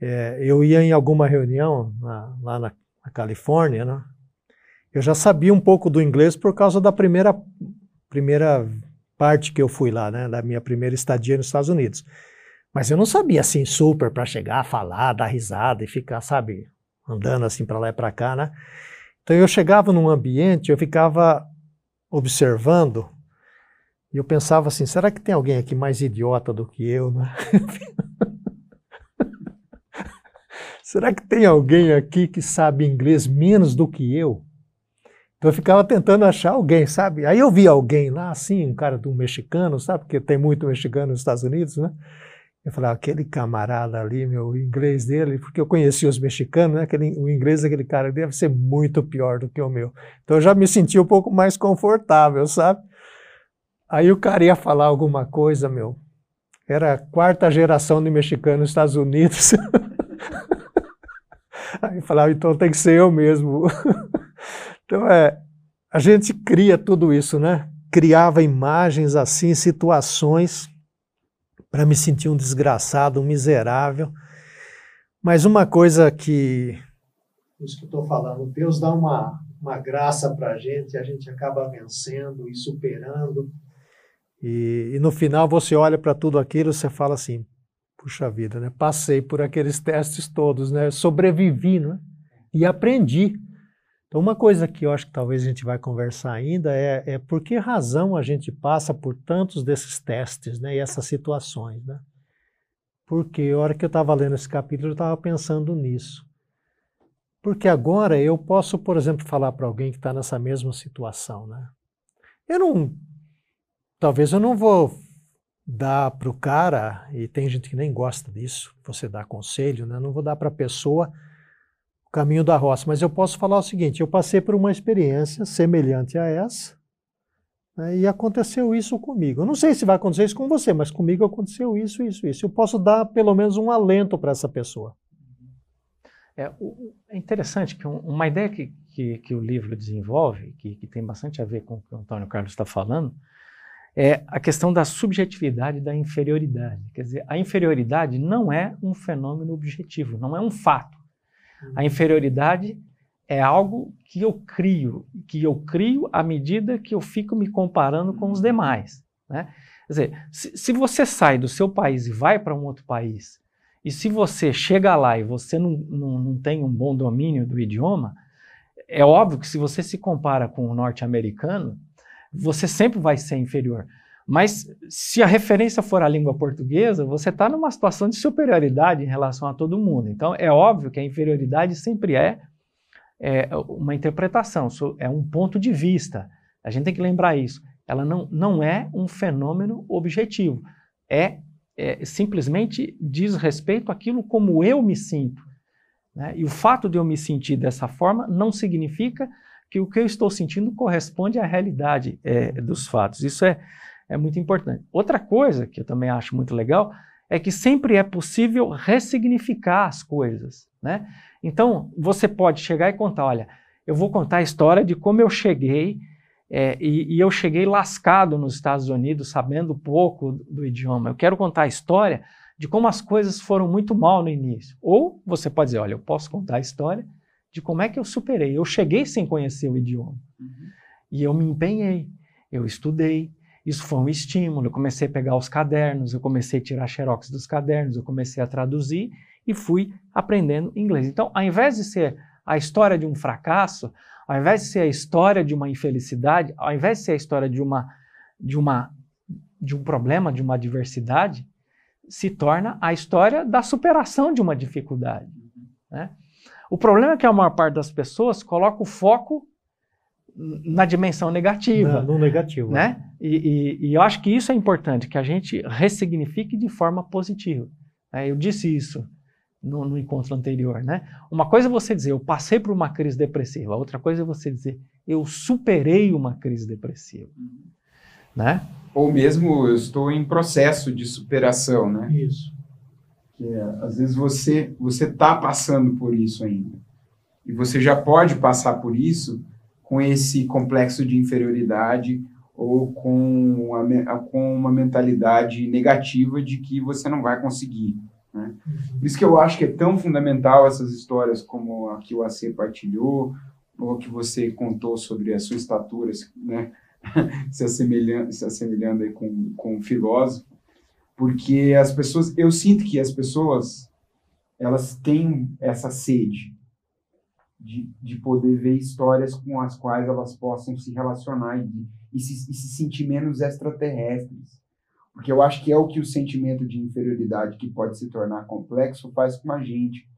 Speaker 3: É, eu ia em alguma reunião na, lá na, na, Califórnia, né? Eu já sabia um pouco do inglês por causa da primeira primeira parte que eu fui lá, né, da minha primeira estadia nos Estados Unidos. Mas eu não sabia assim super para chegar, falar, dar risada e ficar, sabe, andando assim para lá e para cá, né? Então eu chegava num ambiente, eu ficava observando e eu pensava assim, será que tem alguém aqui mais idiota do que eu, né? será que tem alguém aqui que sabe inglês menos do que eu? Então eu ficava tentando achar alguém, sabe? Aí eu vi alguém lá, assim, um cara do mexicano, sabe? Porque tem muito mexicano nos Estados Unidos, né? Eu falava, aquele camarada ali, meu, o inglês dele, porque eu conhecia os mexicanos, né? Aquele, o inglês daquele cara deve ser muito pior do que o meu. Então eu já me sentia um pouco mais confortável, sabe? Aí o cara ia falar alguma coisa, meu. Era a quarta geração de mexicano nos Estados Unidos. Aí falava, então tem que ser eu mesmo. Então, é, a gente cria tudo isso, né? Criava imagens assim, situações para me sentir um desgraçado, um miserável. Mas uma coisa que. Isso que estou falando, Deus dá uma, uma graça para a gente, a gente acaba vencendo e superando. E, e no final você olha para tudo aquilo e você fala assim: puxa vida, né? Passei por aqueles testes todos, né? Sobrevivi, né? E aprendi. Então, uma coisa que eu acho que talvez a gente vai conversar ainda é, é por que razão a gente passa por tantos desses testes né, e essas situações. Né? Porque a hora que eu estava lendo esse capítulo, eu estava pensando nisso. Porque agora eu posso, por exemplo, falar para alguém que está nessa mesma situação. Né? Eu não. Talvez eu não vou dar para o cara, e tem gente que nem gosta disso, você dá conselho, né? não vou dar para a pessoa caminho da roça, mas eu posso falar o seguinte: eu passei por uma experiência semelhante a essa né, e aconteceu isso comigo. Eu não sei se vai acontecer isso com você, mas comigo aconteceu isso, isso, isso. Eu posso dar pelo menos um alento para essa pessoa.
Speaker 2: É, é, interessante que uma ideia que, que, que o livro desenvolve, que, que, tem bastante a ver com o que o Antônio Carlos está falando, é a questão da subjetividade da inferioridade. Quer dizer, a inferioridade não é um fenômeno objetivo, não é um fato. A inferioridade é algo que eu crio, que eu crio à medida que eu fico me comparando com os demais. Né? Quer dizer, se, se você sai do seu país e vai para um outro país, e se você chega lá e você não, não, não tem um bom domínio do idioma, é óbvio que se você se compara com o norte-americano, você sempre vai ser inferior. Mas se a referência for a língua portuguesa, você está numa situação de superioridade em relação a todo mundo. Então, é óbvio que a inferioridade sempre é, é uma interpretação, é um ponto de vista. A gente tem que lembrar isso. Ela não, não é um fenômeno objetivo. É, é simplesmente diz respeito àquilo como eu me sinto. Né? E o fato de eu me sentir dessa forma não significa que o que eu estou sentindo corresponde à realidade é, dos fatos. Isso é, é muito importante. Outra coisa que eu também acho muito legal é que sempre é possível ressignificar as coisas, né? Então, você pode chegar e contar, olha, eu vou contar a história de como eu cheguei, é, e, e, eu cheguei lascado nos Estados Unidos, sabendo pouco do idioma. Eu quero contar a história de como as coisas foram muito mal no início. Ou você pode dizer, olha, eu posso contar a história de como é que eu superei. Eu cheguei sem conhecer o idioma. Uhum. E eu me empenhei, eu estudei, isso foi um estímulo. Eu comecei a pegar os cadernos, eu comecei a tirar xerox dos cadernos, eu comecei a traduzir e fui aprendendo inglês. Então, ao invés de ser a história de um fracasso, ao invés de ser a história de uma infelicidade, ao invés de ser a história de uma de uma de um problema, de uma adversidade, se torna a história da superação de uma dificuldade. Né? O problema é que a maior parte das pessoas coloca o foco na dimensão negativa.
Speaker 3: No, no negativo.
Speaker 2: Né? E, e, e, eu acho que isso é importante, que a gente ressignifique de forma positiva. É, eu disse isso no, no, encontro anterior. Né? Uma coisa é você dizer, eu passei por uma crise depressiva. Outra coisa é você dizer, eu superei uma crise depressiva. Né?
Speaker 1: Ou mesmo, eu estou em processo de superação. Né?
Speaker 3: Isso.
Speaker 1: Que é, às vezes você você está passando por isso ainda. E você já pode passar por isso com esse complexo de inferioridade ou com, a, com uma mentalidade negativa de que você não vai conseguir. Né? Por isso que eu acho que é tão fundamental essas histórias como a que o AC partilhou, ou que você contou sobre a sua estatura, né? se, assemelhando, se assemelhando aí com, com um filósofo, porque as pessoas, eu sinto que as pessoas, elas têm essa sede, de, de poder ver histórias com as quais elas possam se relacionar e, e, se, e se sentir menos extraterrestres. Porque eu acho que é o que o sentimento de inferioridade, que pode se tornar complexo, faz com a gente.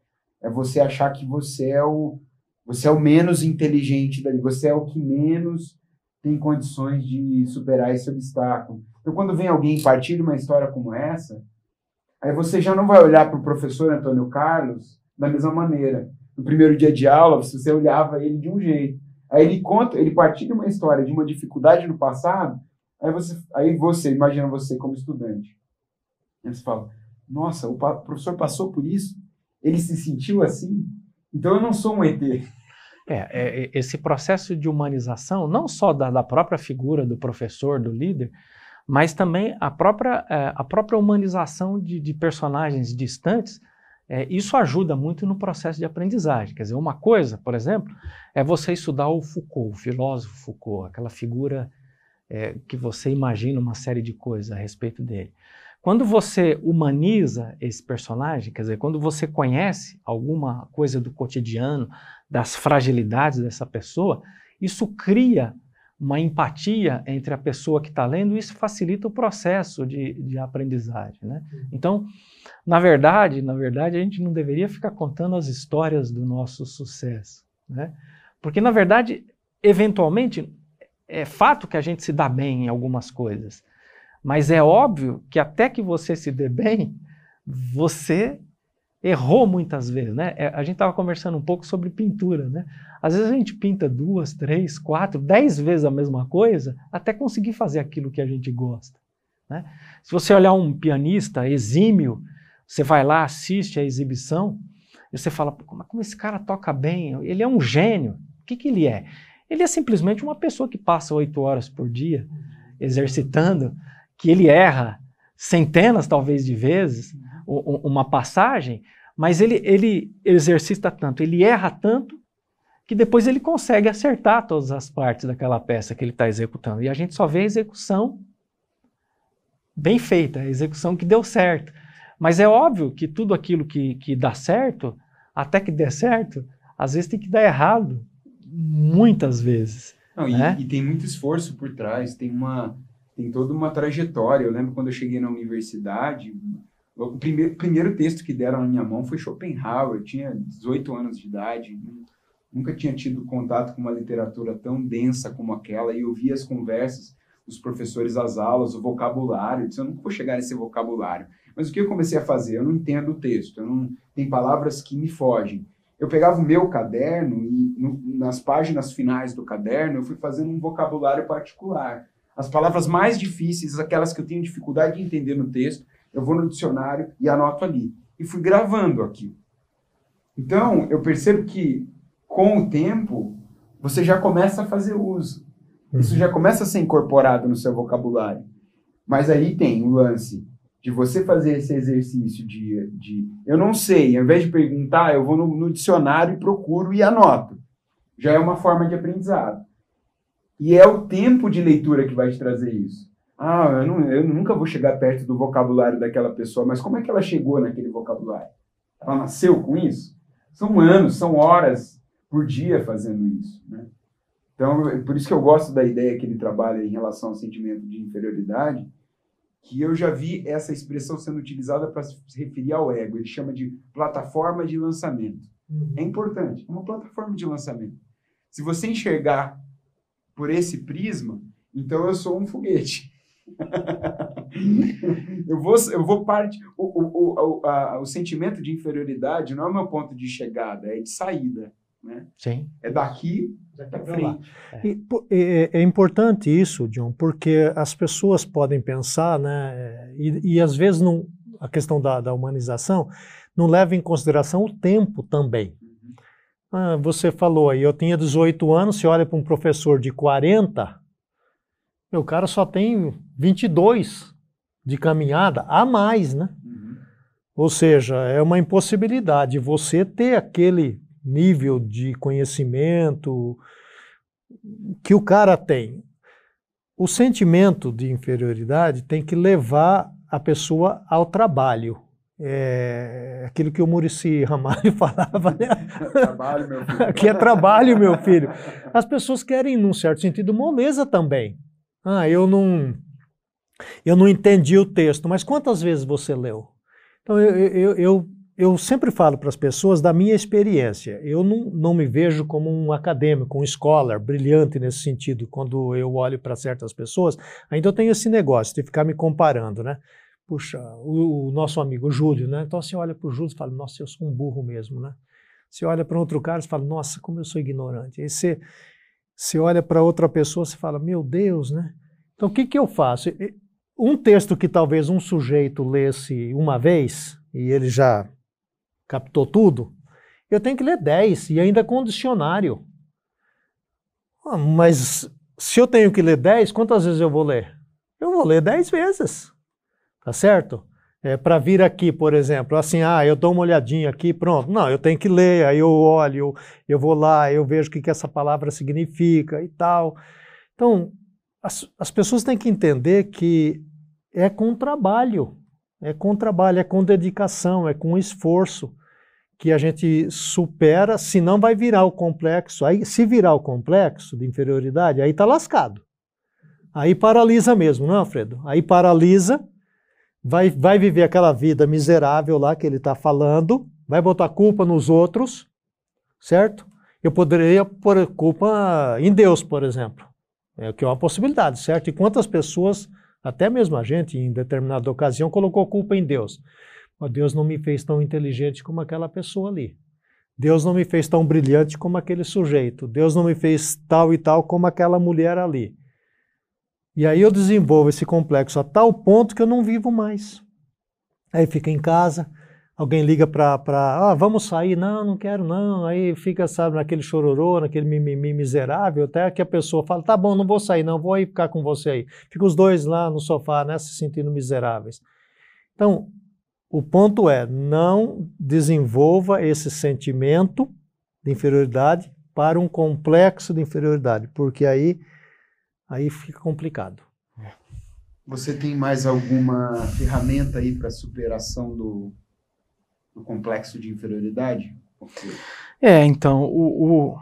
Speaker 1: É você achar que você é o, você é o menos inteligente dali, você é o que menos tem condições de superar esse obstáculo. Então, quando vem alguém e partilha uma história como essa, aí você já não vai olhar para o professor Antônio Carlos da mesma maneira no primeiro dia de aula, você olhava ele de um jeito. Aí ele conta, ele partilha uma história de uma dificuldade no passado, aí você, aí você imagina você como estudante. Aí você fala, nossa, o professor passou por isso? Ele se sentiu assim? Então eu não sou um ET.
Speaker 2: É, é, esse processo de humanização, não só da, da, própria figura do professor, do líder, mas também a própria, é, a própria humanização de, de personagens distantes é, isso ajuda muito no processo de aprendizagem. Quer dizer, uma coisa, por exemplo, é você estudar o Foucault, o filósofo Foucault, aquela figura é, que você imagina uma série de coisas a respeito dele. Quando você humaniza esse personagem, quer dizer, quando você conhece alguma coisa do cotidiano, das fragilidades dessa pessoa, isso cria uma empatia entre a pessoa que está lendo isso facilita o processo de, de aprendizagem. Né? Uhum. Então, na verdade, na verdade, a gente não deveria ficar contando as histórias do nosso sucesso. Né? Porque, na verdade, eventualmente, é fato que a gente se dá bem em algumas coisas. Mas é óbvio que até que você se dê bem, você errou muitas vezes, né? É, a gente estava conversando um pouco sobre pintura, né? Às vezes a gente pinta duas, três, quatro, dez vezes a mesma coisa até conseguir fazer aquilo que a gente gosta, né? Se você olhar um pianista exímio, você vai lá, assiste a exibição, e você fala, como, como esse cara toca bem? Ele é um gênio. O que, que ele é? Ele é simplesmente uma pessoa que passa oito horas por dia exercitando, que ele erra centenas, talvez, de vezes, uma passagem, mas ele, ele exercita tanto, ele erra tanto, que depois ele consegue acertar todas as partes daquela peça que ele está executando. E a gente só vê a execução bem feita, a execução que deu certo. Mas é óbvio que tudo aquilo que, que dá certo, até que dê certo, às vezes tem que dar errado, muitas vezes.
Speaker 1: Não, né? e, e, tem muito esforço por trás, tem uma tem toda uma trajetória. Eu lembro quando eu cheguei na universidade, o primeiro, primeiro texto que deram na minha mão foi Schopenhauer. Eu tinha 18 anos de idade, nunca tinha tido contato com uma literatura tão densa como aquela, e eu via as conversas, os professores, as aulas, o vocabulário. Eu disse, eu nunca vou chegar nesse vocabulário. Mas o que eu comecei a fazer? Eu não entendo o texto, eu não, tem palavras que me fogem. Eu pegava o meu caderno e no, nas páginas finais do caderno eu fui fazendo um vocabulário particular. As palavras mais difíceis, aquelas que eu tenho dificuldade de entender no texto, eu vou no dicionário e anoto ali. E fui gravando aquilo. Então, eu percebo que, com o tempo, você já começa a fazer uso. Isso já começa a ser incorporado no seu vocabulário. Mas aí tem o lance de você fazer esse exercício de, de eu não sei, ao invés de perguntar, eu vou no, no dicionário e procuro e anoto. Já é uma forma de aprendizado. E é o tempo de leitura que vai te trazer isso. Ah, eu, não, eu nunca vou chegar perto do vocabulário daquela pessoa, mas como é que ela chegou naquele vocabulário? Ela nasceu com isso? São anos, são horas por dia fazendo isso. Né? Então, por isso que eu gosto da ideia que ele trabalha em relação ao sentimento de inferioridade, que eu já vi essa expressão sendo utilizada para se referir ao ego. Ele chama de plataforma de lançamento. Uhum. É importante, é uma plataforma de lançamento. Se você enxergar por esse prisma, então eu sou um foguete. eu vou, eu vou parte. O, o, o, a, o sentimento de inferioridade não é o meu ponto de chegada, é de saída. Né?
Speaker 2: Sim.
Speaker 1: É daqui para frente.
Speaker 3: É. E, é, é, importante isso, John, porque as pessoas podem pensar, né? E, e às vezes não, a questão da, da, humanização não leva em consideração o tempo também. Uhum. Ah, você falou aí, eu tinha 18 anos, você olha para um professor de 40, meu cara só tem 22 de caminhada a mais, né? Uhum. Ou seja, é uma impossibilidade você ter aquele nível de conhecimento que o cara tem. O sentimento de inferioridade tem que levar a pessoa ao trabalho. É aquilo que o Murici Ramalho falava, né? Trabalho, meu filho. que é trabalho, meu filho. As pessoas querem, num certo sentido, moleza também. Ah, eu não, eu não entendi o texto, mas quantas vezes você leu? Então, eu, eu, eu eu sempre falo para as pessoas da minha experiência. Eu não, não me vejo como um acadêmico, um scholar brilhante nesse sentido. Quando eu olho para certas pessoas, ainda eu tenho esse negócio de ficar me comparando, né? Puxa, o, o nosso amigo Júlio, né? Então você olha para o Júlio e fala, nossa, eu sou um burro mesmo, né? Você olha para outro cara e fala, nossa, como eu sou ignorante. Aí você, você olha para outra pessoa e fala, meu Deus, né? Então o que, que eu faço? Um texto que talvez um sujeito lesse uma vez e ele já captou tudo, eu tenho que ler 10 e ainda com dicionário. Ah, mas se eu tenho que ler 10, quantas vezes eu vou ler? Eu vou ler 10 vezes. Tá certo? É, para vir aqui, por exemplo, assim, ah, eu dou uma olhadinha aqui, pronto. Não, eu tenho que ler, aí eu olho, eu, vou lá, eu vejo o que, que essa palavra significa e tal. Então, as, as pessoas têm que entender que é com trabalho, é com trabalho, é com dedicação, é com esforço que a gente supera, senão vai virar o complexo. Aí, se virar o complexo de inferioridade, aí está lascado. Aí paralisa mesmo, não é, Alfredo? Aí paralisa, vai, vai viver aquela vida miserável lá que ele está falando, vai botar culpa nos outros, certo? Eu poderia pôr culpa em Deus, por exemplo. É que é uma possibilidade, certo? E quantas pessoas, até mesmo a gente, em determinada ocasião, colocou culpa em Deus. Deus não me fez tão inteligente como aquela pessoa ali. Deus não me fez tão brilhante como aquele sujeito. Deus não me fez tal e tal como aquela mulher ali. E aí eu desenvolvo esse complexo a tal ponto que eu não vivo mais. Aí fica em casa, alguém liga para, ah, vamos sair, não, não quero não, aí fica, sabe, naquele chororô, naquele mimimi miserável, até que a pessoa fala, tá bom, não vou sair não, vou aí ficar com você aí. Fica os dois lá no sofá, né, se sentindo miseráveis. Então, o ponto é, não desenvolva esse sentimento de inferioridade para um complexo de inferioridade, porque aí, aí fica complicado.
Speaker 1: Você tem mais alguma ferramenta aí para superação do, do, complexo de inferioridade?
Speaker 2: É, então, o, o,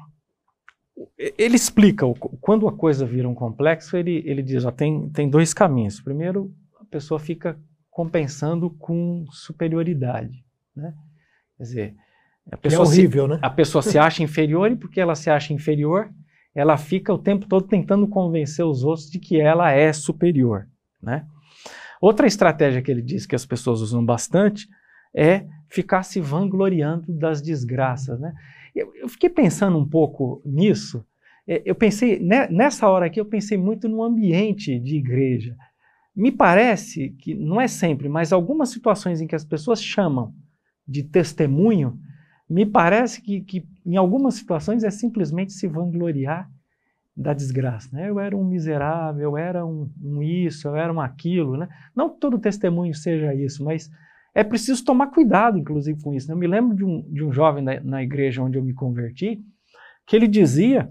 Speaker 2: ele explica, quando a coisa vira um complexo, ele, ele diz, ó, tem, tem dois caminhos. Primeiro, a pessoa fica compensando com superioridade. Né? Quer dizer,
Speaker 3: a pessoa, é horrível,
Speaker 2: se,
Speaker 3: né?
Speaker 2: a pessoa se acha inferior e porque ela se acha inferior, ela fica o tempo todo tentando convencer os outros de que ela é superior. Né? Outra estratégia que ele diz que as pessoas usam bastante é ficar se vangloriando das desgraças. Né? Eu, eu fiquei pensando um pouco nisso. É, eu pensei, né, nessa hora aqui, eu pensei muito no ambiente de igreja. Me parece que, não é sempre, mas algumas situações em que as pessoas chamam de testemunho, me parece que, que em algumas situações é simplesmente se vangloriar da desgraça. Né? Eu era um miserável, eu era um, um, isso, eu era um aquilo. Né? Não que todo testemunho seja isso, mas é preciso tomar cuidado, inclusive, com isso. Né? Eu me lembro de um, de um jovem na, na igreja onde eu me converti, que ele dizia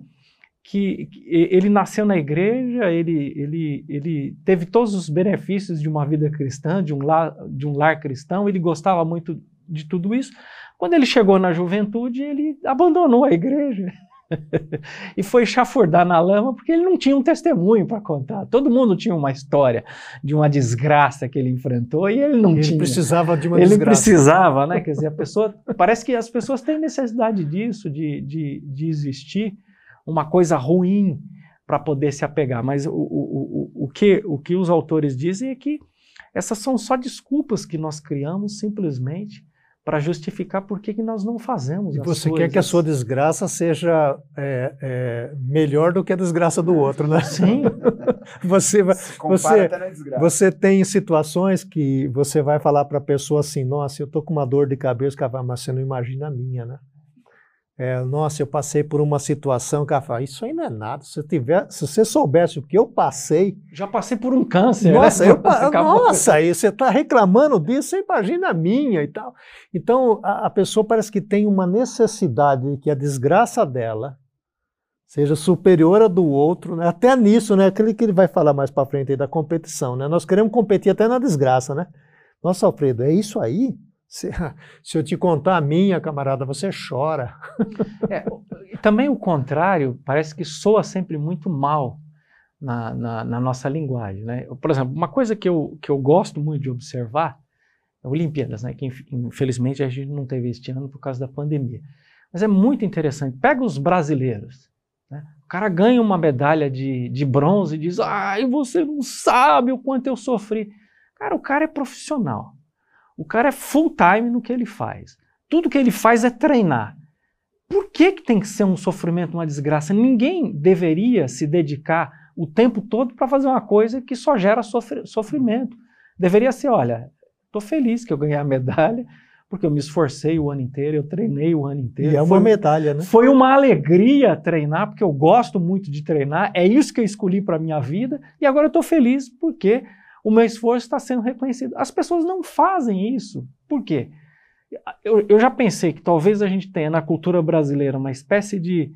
Speaker 2: que, que ele nasceu na igreja, ele, ele, ele teve todos os benefícios de uma vida cristã, de um, lar, de um lar cristão, ele gostava muito de tudo isso. Quando ele chegou na juventude, ele abandonou a igreja. e foi chafurdar na lama porque ele não tinha um testemunho para contar. Todo mundo tinha uma história de uma desgraça que ele enfrentou e ele não
Speaker 3: ele
Speaker 2: tinha.
Speaker 3: Ele precisava de uma
Speaker 2: ele
Speaker 3: desgraça.
Speaker 2: Ele precisava, né? Quer dizer, a pessoa. Parece que as pessoas têm necessidade disso, de, de, de existir uma coisa ruim para poder se apegar. Mas o, o, o, o, que, o que os autores dizem é que essas são só desculpas que nós criamos simplesmente para justificar por que, que nós não fazemos.
Speaker 3: E você coisas. quer que a sua desgraça seja é, é, melhor do que a desgraça do outro, né?
Speaker 2: Sim.
Speaker 3: você, você, você tem situações que você vai falar para a pessoa assim: nossa, eu estou com uma dor de cabeça, mas você não imagina a minha, né? É, nossa, eu passei por uma situação que ela fala, isso aí não é nada. Se, tiver, se você soubesse o que eu passei.
Speaker 2: Já passei por um câncer.
Speaker 3: Nossa, né? eu, nossa aí você está reclamando disso, você imagina a minha e tal. Então, a, a, pessoa parece que tem uma necessidade de que a desgraça dela seja superior à do outro, né? até nisso, né? aquele que ele vai falar mais para frente aí da competição. Né? Nós queremos competir até na desgraça. Né? Nossa, Alfredo, é isso aí? Se, se, eu te contar a minha, camarada, você chora.
Speaker 2: É, também o contrário parece que soa sempre muito mal na, na, na, nossa linguagem. Né? Por exemplo, uma coisa que eu, que eu gosto muito de observar é Olimpíadas, né? que infelizmente a gente não teve este ano por causa da pandemia. Mas é muito interessante. Pega os brasileiros. Né? O cara ganha uma medalha de, de bronze e diz: Ai, você não sabe o quanto eu sofri. Cara, o cara é profissional. O cara é full time no que ele faz. Tudo que ele faz é treinar. Por que, que tem que ser um sofrimento, uma desgraça? Ninguém deveria se dedicar o tempo todo para fazer uma coisa que só gera sofr sofrimento. Deveria ser, olha, estou feliz que eu ganhei a medalha, porque eu me esforcei o ano inteiro, eu treinei o ano inteiro.
Speaker 3: E é uma foi, medalha, né?
Speaker 2: Foi uma alegria treinar, porque eu gosto muito de treinar, é isso que eu escolhi para a minha vida, e agora eu estou feliz porque o meu esforço está sendo reconhecido. As pessoas não fazem isso. Por quê? Eu, eu, já pensei que talvez a gente tenha na cultura brasileira uma espécie de,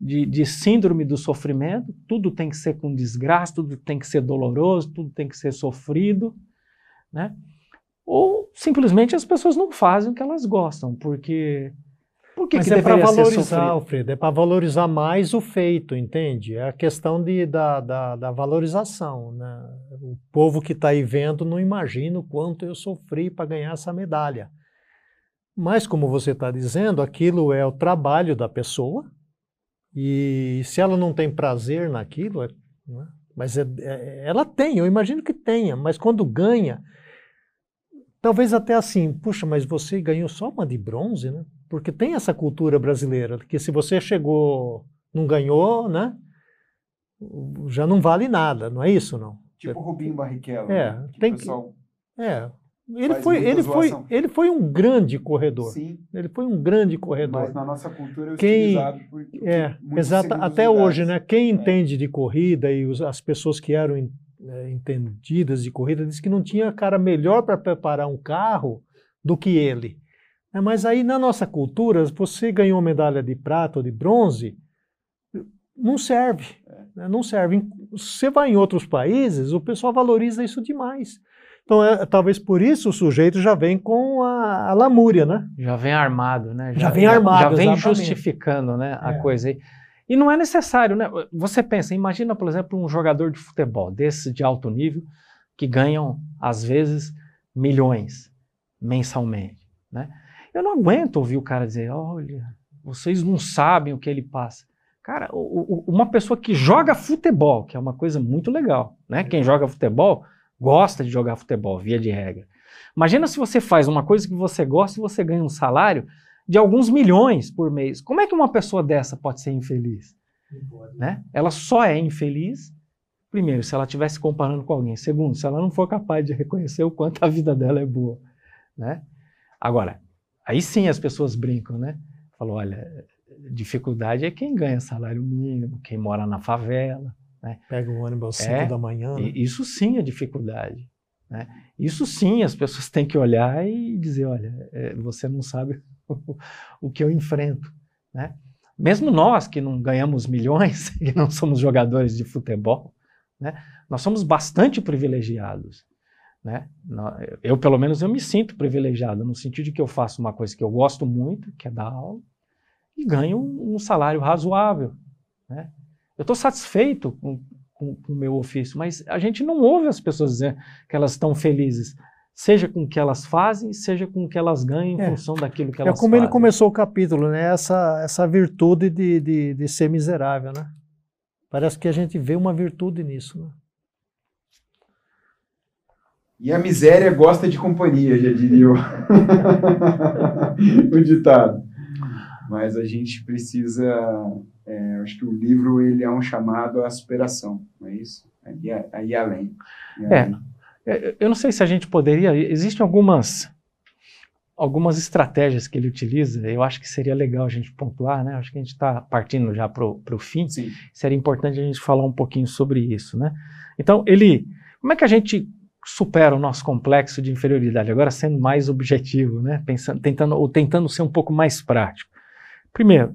Speaker 2: de, de, síndrome do sofrimento, tudo tem que ser com desgraça, tudo tem que ser doloroso, tudo tem que ser sofrido, né? Ou simplesmente as pessoas não fazem o que elas gostam, porque
Speaker 3: por que, Mas que é para valorizar, Alfredo, é para valorizar mais o feito, entende? É a questão de, da, da, da valorização. Né? O povo que está aí vendo não imagina o quanto eu sofri para ganhar essa medalha. Mas, como você está dizendo, aquilo é o trabalho da pessoa, e se ela não tem prazer naquilo, é, né? mas é, é, ela tem, eu imagino que tenha, mas quando ganha, talvez até assim, puxa, mas você ganhou só uma de bronze, né? Porque tem essa cultura brasileira, que se você chegou, não ganhou, né? Já não vale nada, não é isso, não?
Speaker 1: Tipo o Rubinho Barrichello.
Speaker 3: É,
Speaker 1: né?
Speaker 3: tem que. É. Ele foi, ele, foi, ele foi um grande corredor.
Speaker 1: Sim.
Speaker 3: Ele foi um grande corredor.
Speaker 1: Mas na nossa cultura é
Speaker 3: Quem, utilizado por, é, exato, até hoje, né? Quem é. entende de corrida e os, as pessoas que eram é, entendidas de corrida diz que não tinha cara melhor para preparar um carro do que ele. É, mas aí na nossa cultura, você ganhou medalha de prata ou de bronze, não serve. Né? Não serve. Você vai em outros países, o pessoal valoriza isso demais. Então, é, talvez por isso o sujeito já vem com a, a lamúria, né?
Speaker 2: Já vem armado, né?
Speaker 3: Já, já vem armado.
Speaker 2: Já vem exatamente. justificando né, a é. coisa. E não é necessário, né? Você pensa, imagina, por exemplo, um jogador de futebol desse de alto nível que ganham, às vezes, milhões mensalmente, né? Eu não aguento ouvir o cara dizer: olha, vocês não sabem o que ele passa. Cara, o, o, uma pessoa que joga futebol, que é uma coisa muito legal, né? Quem joga futebol gosta de jogar futebol, via de regra. Imagina se você faz uma coisa que você gosta e você ganha um salário de alguns milhões por mês. Como é que uma pessoa dessa pode ser infeliz? Né? Ela só é infeliz, primeiro, se ela estiver se comparando com alguém. Segundo, se ela não for capaz de reconhecer o quanto a vida dela é boa. Né? Agora, aí sim as pessoas brincam, né? Falou, olha, dificuldade é quem ganha salário mínimo, quem mora na favela. Né?
Speaker 3: Pega o ônibus às 5 é, da manhã. Né?
Speaker 2: Isso sim é dificuldade. Né? Isso sim as pessoas têm que olhar e dizer, olha, é, você não sabe o, o que eu enfrento. Né? Mesmo nós que não ganhamos milhões, que não somos jogadores de futebol, né? nós somos bastante privilegiados. Né? Eu, pelo menos, eu me sinto privilegiado, no sentido de que eu faço uma coisa que eu gosto muito, que é dar aula, e ganho um salário razoável. Né? Eu estou satisfeito com, com, com, o meu ofício, mas a gente não ouve as pessoas dizer que elas estão felizes, seja com o que elas fazem, seja com o que elas ganham em é. função daquilo que é elas fazem.
Speaker 3: É como fazem. ele começou o capítulo, né? essa, essa virtude de, de, de ser miserável. Né? Parece que a gente vê uma virtude nisso. Né?
Speaker 1: E a miséria gosta de companhia, já diria o, o ditado. Mas a gente precisa é, acho que o livro ele é um chamado à superação, não é isso? Aí, aí além.
Speaker 2: É, além. É, eu não sei se a gente poderia. Existem algumas algumas estratégias que ele utiliza. Eu acho que seria legal a gente pontuar, né? Acho que a gente está partindo já para o fim.
Speaker 1: Sim.
Speaker 2: Seria importante a gente falar um pouquinho sobre isso, né? Então ele, como é que a gente supera o nosso complexo de inferioridade? Agora sendo mais objetivo, né? Pensando, tentando ou tentando ser um pouco mais prático. Primeiro,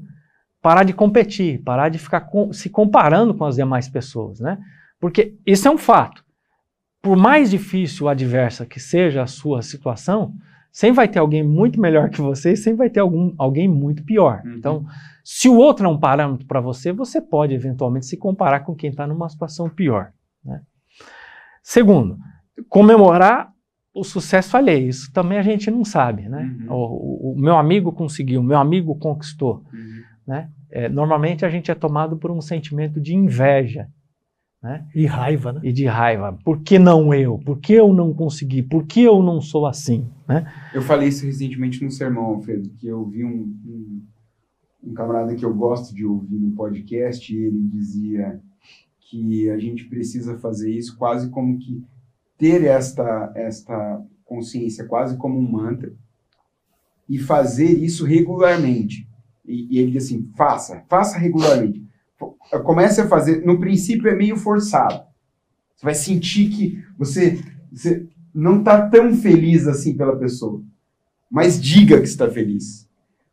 Speaker 2: parar de competir, parar de ficar com, se comparando com as demais pessoas, né? Porque isso é um fato. Por mais difícil ou adversa que seja a sua situação, sempre vai ter alguém muito melhor que você e sempre vai ter algum, alguém muito pior. Uhum. Então, se o outro é um parâmetro para você, você pode eventualmente se comparar com quem está numa situação pior. Né? Segundo, comemorar o sucesso alheio. Isso também a gente não sabe. Né? Uhum. O, o, o, meu amigo conseguiu, o meu amigo conquistou. Uhum. Né? É, normalmente a gente é tomado por um sentimento de inveja. Né?
Speaker 3: E raiva, né?
Speaker 2: E de raiva. Por que não eu? Por que eu não consegui? Por que eu não sou assim? Né?
Speaker 1: Eu falei isso recentemente no sermão, Alfredo, que eu vi um, um, um camarada que eu gosto de ouvir no podcast e ele dizia que a gente precisa fazer isso quase como que ter esta, esta consciência quase como um mantra e fazer isso regularmente. E, e ele diz assim: faça, faça regularmente. Comece a fazer. No princípio é meio forçado. Você vai sentir que você, você não está tão feliz assim pela pessoa. Mas diga que está feliz.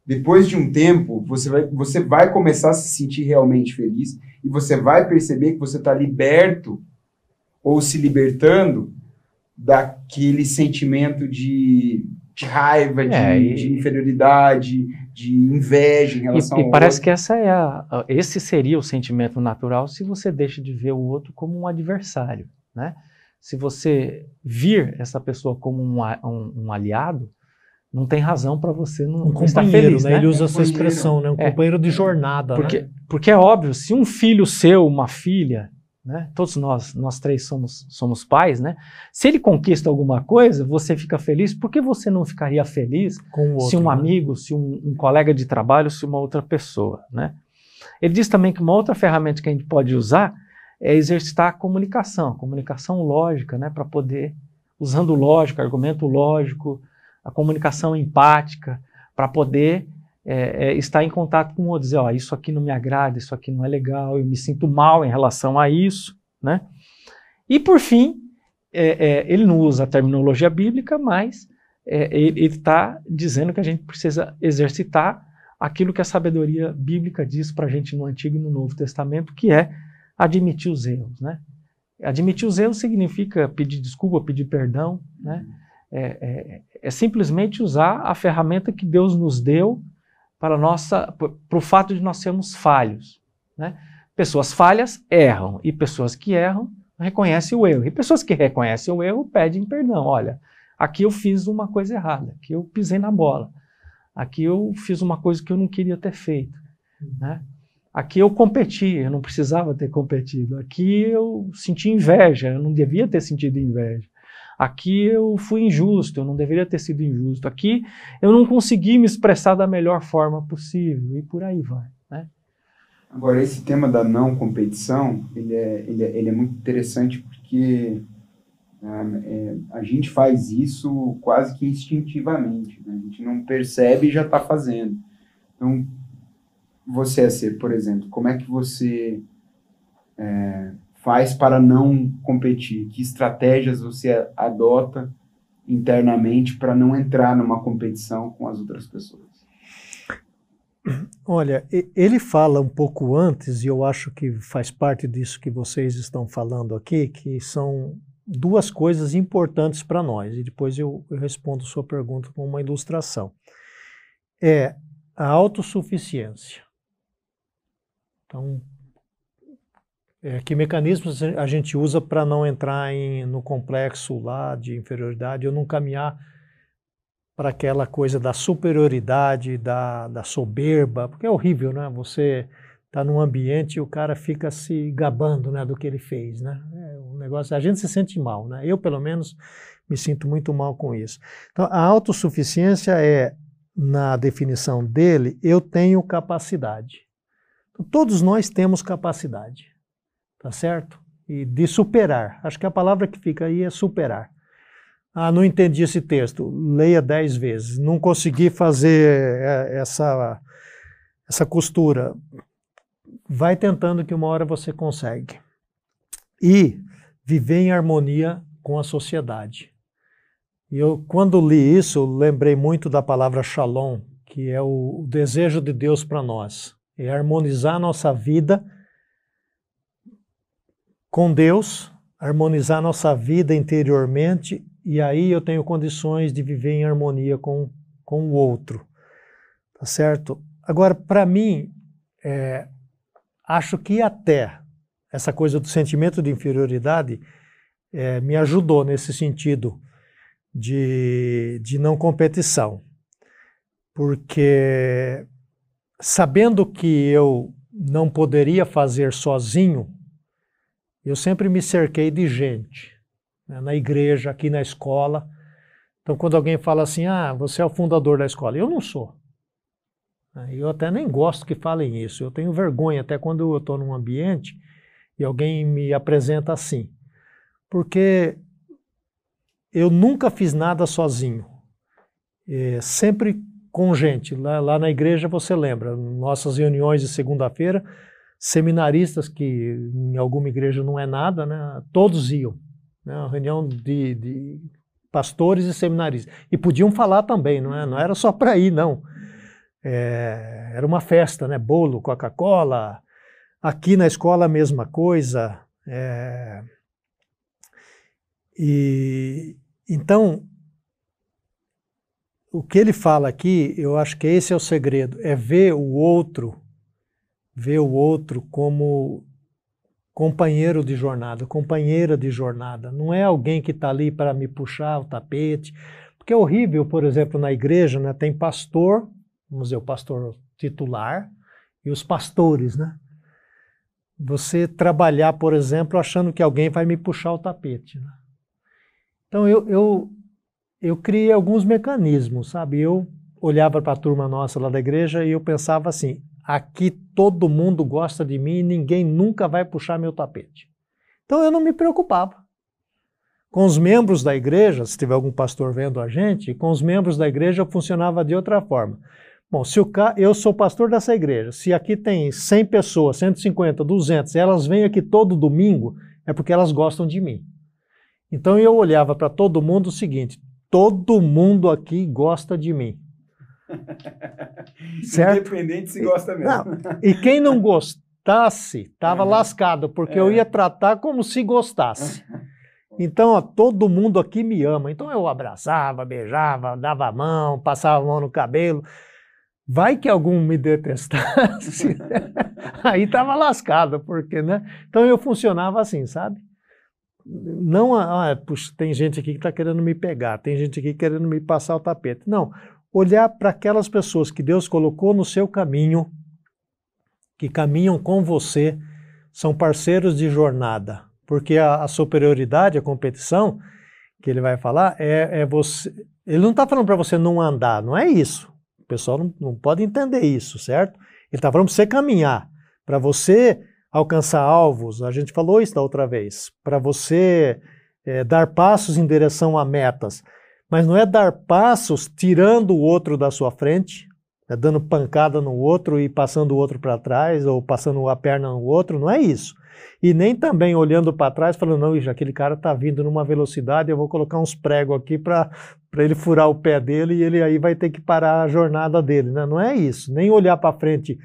Speaker 1: Depois de um tempo, você vai, você vai começar a se sentir realmente feliz e você vai perceber que você está liberto ou se libertando daquele sentimento de, de raiva, de, é, e, de inferioridade, de inveja em relação
Speaker 2: e, e parece outro. que essa é a, esse seria o sentimento natural se você deixa de ver o outro como um adversário, né? Se você vir essa pessoa como um, um, um aliado, não tem razão para você não,
Speaker 3: um
Speaker 2: não estar feliz, né?
Speaker 3: né? Ele usa essa expressão, né? Um é, companheiro de jornada,
Speaker 2: porque,
Speaker 3: né?
Speaker 2: Porque é óbvio, se um filho seu, uma filha, né? Todos nós, nós três somos, somos pais, né? Se ele conquista alguma coisa, você fica feliz. Por que você não ficaria feliz outro, se um né? amigo, se um, um, colega de trabalho, se uma outra pessoa, né? Ele diz também que uma outra ferramenta que a gente pode usar é exercitar a comunicação, a comunicação lógica, né? Para poder, usando lógica, argumento lógico, a comunicação empática, para poder é, é, estar em contato com o outro, dizer, ó, isso aqui não me agrada, isso aqui não é legal, eu me sinto mal em relação a isso, né? E por fim, é, é ele não usa a terminologia bíblica, mas é, ele está dizendo que a gente precisa exercitar aquilo que a sabedoria bíblica diz para a gente no Antigo e no Novo Testamento, que é admitir os erros, né? Admitir os erros significa pedir desculpa, pedir perdão, né? É, é, é, simplesmente usar a ferramenta que Deus nos deu para nossa, para o fato de nós sermos falhos. Né? Pessoas falhas erram e pessoas que erram reconhecem o erro. E pessoas que reconhecem o erro pedem perdão. Olha, aqui eu fiz uma coisa errada, aqui eu pisei na bola, aqui eu fiz uma coisa que eu não queria ter feito. Né? Aqui eu competi, eu não precisava ter competido. Aqui eu senti inveja, eu não devia ter sentido inveja. Aqui eu fui injusto, eu não deveria ter sido injusto. Aqui eu não consegui me expressar da melhor forma possível. E por aí vai. Né?
Speaker 1: Agora, esse tema da não competição, ele é, ele é, ele é muito interessante porque É, a gente faz isso quase que instintivamente, né? a gente não percebe e já está fazendo. Então, você, ser, por exemplo, como é que você é, faz para não competir? Que estratégias você adota internamente para não entrar numa competição com as outras pessoas?
Speaker 3: Olha, ele fala um pouco antes, e eu acho que faz parte disso que vocês estão falando aqui, que são duas coisas importantes para nós, e depois eu, respondo sua pergunta com uma ilustração. É a autossuficiência. Então, é, que mecanismos a gente usa para não entrar em, no complexo lá de inferioridade ou não caminhar para aquela coisa da superioridade, da, da soberba, porque é horrível, né? Você está num ambiente e o cara fica se gabando né, do que ele fez, né? É um negócio, a gente se sente mal, né? Eu, pelo menos, me sinto muito mal com isso. Então, a autossuficiência é, na definição dele, eu tenho capacidade. Todos nós temos capacidade, tá certo? E de superar. Acho que a palavra que fica aí é superar. Ah, não entendi esse texto. Leia dez vezes. Não consegui fazer é, essa, essa costura. Vai tentando que uma hora você consegue. E viver em harmonia com a sociedade. E eu, quando li isso, lembrei muito da palavra shalom, que é o, desejo de Deus para nós. É harmonizar a nossa vida com Deus, harmonizar nossa vida interiormente e aí eu tenho condições de viver em harmonia com, com o outro. Tá certo? Agora, para mim, é, acho que até essa coisa do sentimento de inferioridade é, me ajudou nesse sentido de, de não competição. Porque sabendo que eu não poderia fazer sozinho, eu sempre me cerquei de gente né, na igreja, aqui na escola. Então, quando alguém fala assim, ah, você é o fundador da escola, eu não sou. Né, eu até nem gosto que falem isso. Eu tenho vergonha até quando eu estou num ambiente e alguém me apresenta assim. Porque eu nunca fiz nada sozinho. É, sempre com gente. Lá, lá, na igreja você lembra, nossas reuniões de segunda-feira, seminaristas, que em alguma igreja não é nada, né, todos iam né, uma reunião de, de, pastores e seminaristas. E podiam falar também, não, é? não era só para ir, não. É, era uma festa, né? Bolo, Coca-Cola. Aqui na escola a mesma coisa. É, e então o que ele fala aqui, eu acho que esse é o segredo, é ver o outro, ver o outro como companheiro de jornada, companheira de jornada. Não é alguém que está ali para me puxar o tapete. Porque é horrível, por exemplo, na igreja, né, tem pastor, vamos dizer, o pastor titular e os pastores, né? Você trabalhar, por exemplo, achando que alguém vai me puxar o tapete. Né? Então eu, eu, eu criei alguns mecanismos, sabe? Eu olhava para a turma nossa lá da igreja e eu pensava assim: aqui todo mundo gosta de mim e ninguém nunca vai puxar meu tapete. Então eu não me preocupava. Com os membros da igreja, se tiver algum pastor vendo a gente, com os membros da igreja funcionava de outra forma. Bom, se ca... eu sou pastor dessa igreja, se aqui tem 100 pessoas, 150, 200, elas vêm aqui todo domingo, é porque elas gostam de mim. Então eu olhava para todo mundo o seguinte: todo mundo aqui gosta de mim.
Speaker 1: certo? Independente se gosta mesmo.
Speaker 3: Não. E quem não gostasse, estava lascado, porque é. eu ia tratar como se gostasse. Então, ó, todo mundo aqui me ama. Então eu abraçava, beijava, dava a mão, passava a mão no cabelo. Vai que algum me detestasse, aí estava lascado, porque, né? Então eu funcionava assim, sabe? Não, ah, puxa, tem gente aqui que está querendo me pegar, tem gente aqui querendo me passar o tapete. Não, olhar para aquelas pessoas que Deus colocou no seu caminho, que caminham com você, são parceiros de jornada. Porque a, a superioridade, a competição, que ele vai falar, é, é você. Ele não está falando para você não andar, não é isso. O pessoal não, não pode entender isso, certo? Ele está falando para você caminhar, para você alcançar alvos. A gente falou isso da outra vez. Para você é, dar passos em direção a metas, mas não é dar passos tirando o outro da sua frente, é dando pancada no outro e passando o outro para trás, ou passando a perna no outro, não é isso. E nem também olhando para trás, falando, não, já aquele cara está vindo numa velocidade, eu vou colocar uns pregos aqui para ele furar o pé dele e ele aí vai ter que parar a jornada dele. Né? Não é isso. Nem olhar para frente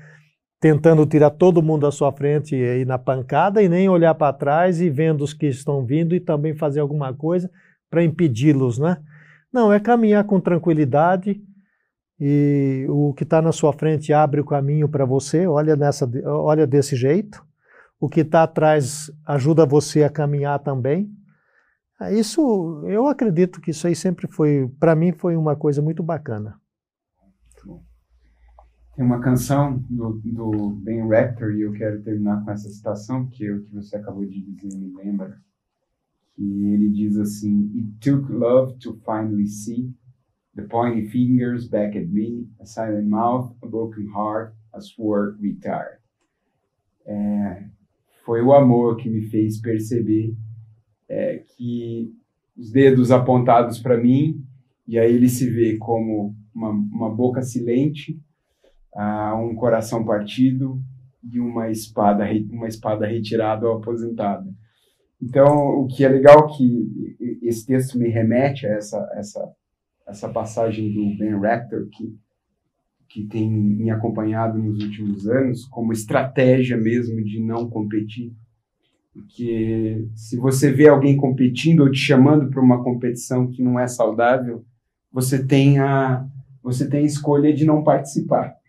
Speaker 3: tentando tirar todo mundo da sua frente aí na pancada e nem olhar para trás e vendo os que estão vindo e também fazer alguma coisa para impedi-los, né? Não, é caminhar com tranquilidade e o que está na sua frente abre o caminho para você, olha, nessa, olha desse jeito. O que está atrás ajuda você a caminhar também. É, isso, eu acredito que isso aí sempre foi, para mim, foi uma coisa muito bacana.
Speaker 1: Tem uma canção do, do Ben Rector, e eu quero terminar com essa citação, que o que você acabou de dizer me lembra, que ele diz assim, It took love to finally see the pointy fingers back at me, a silent mouth, a broken heart, a sword retired. É, foi o amor que me fez perceber é, que os dedos apontados para mim, e aí ele se vê como uma, uma boca silente, uh, um coração partido e uma espada, uma espada retirada ou aposentada. Então, o que é legal que esse texto me remete a essa, essa, essa passagem do Ben Rector, que, que tem me acompanhado nos últimos anos, como estratégia mesmo de não competir. Porque se você vê alguém competindo ou te chamando para uma competição que não é saudável, você tem a, você tem a escolha de não participar.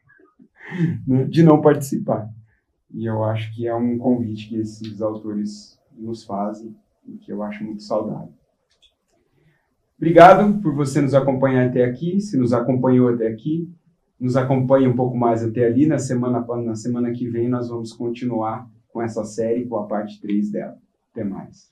Speaker 1: Né, de não participar. E eu acho que é um convite que esses autores nos fazem e que eu acho muito saudável. Obrigado por você nos acompanhar até aqui. Se nos acompanhou até aqui, nos acompanhe um pouco mais até ali. Na semana, na semana que vem, nós vamos continuar com essa série, com a parte 3 dela. Até mais.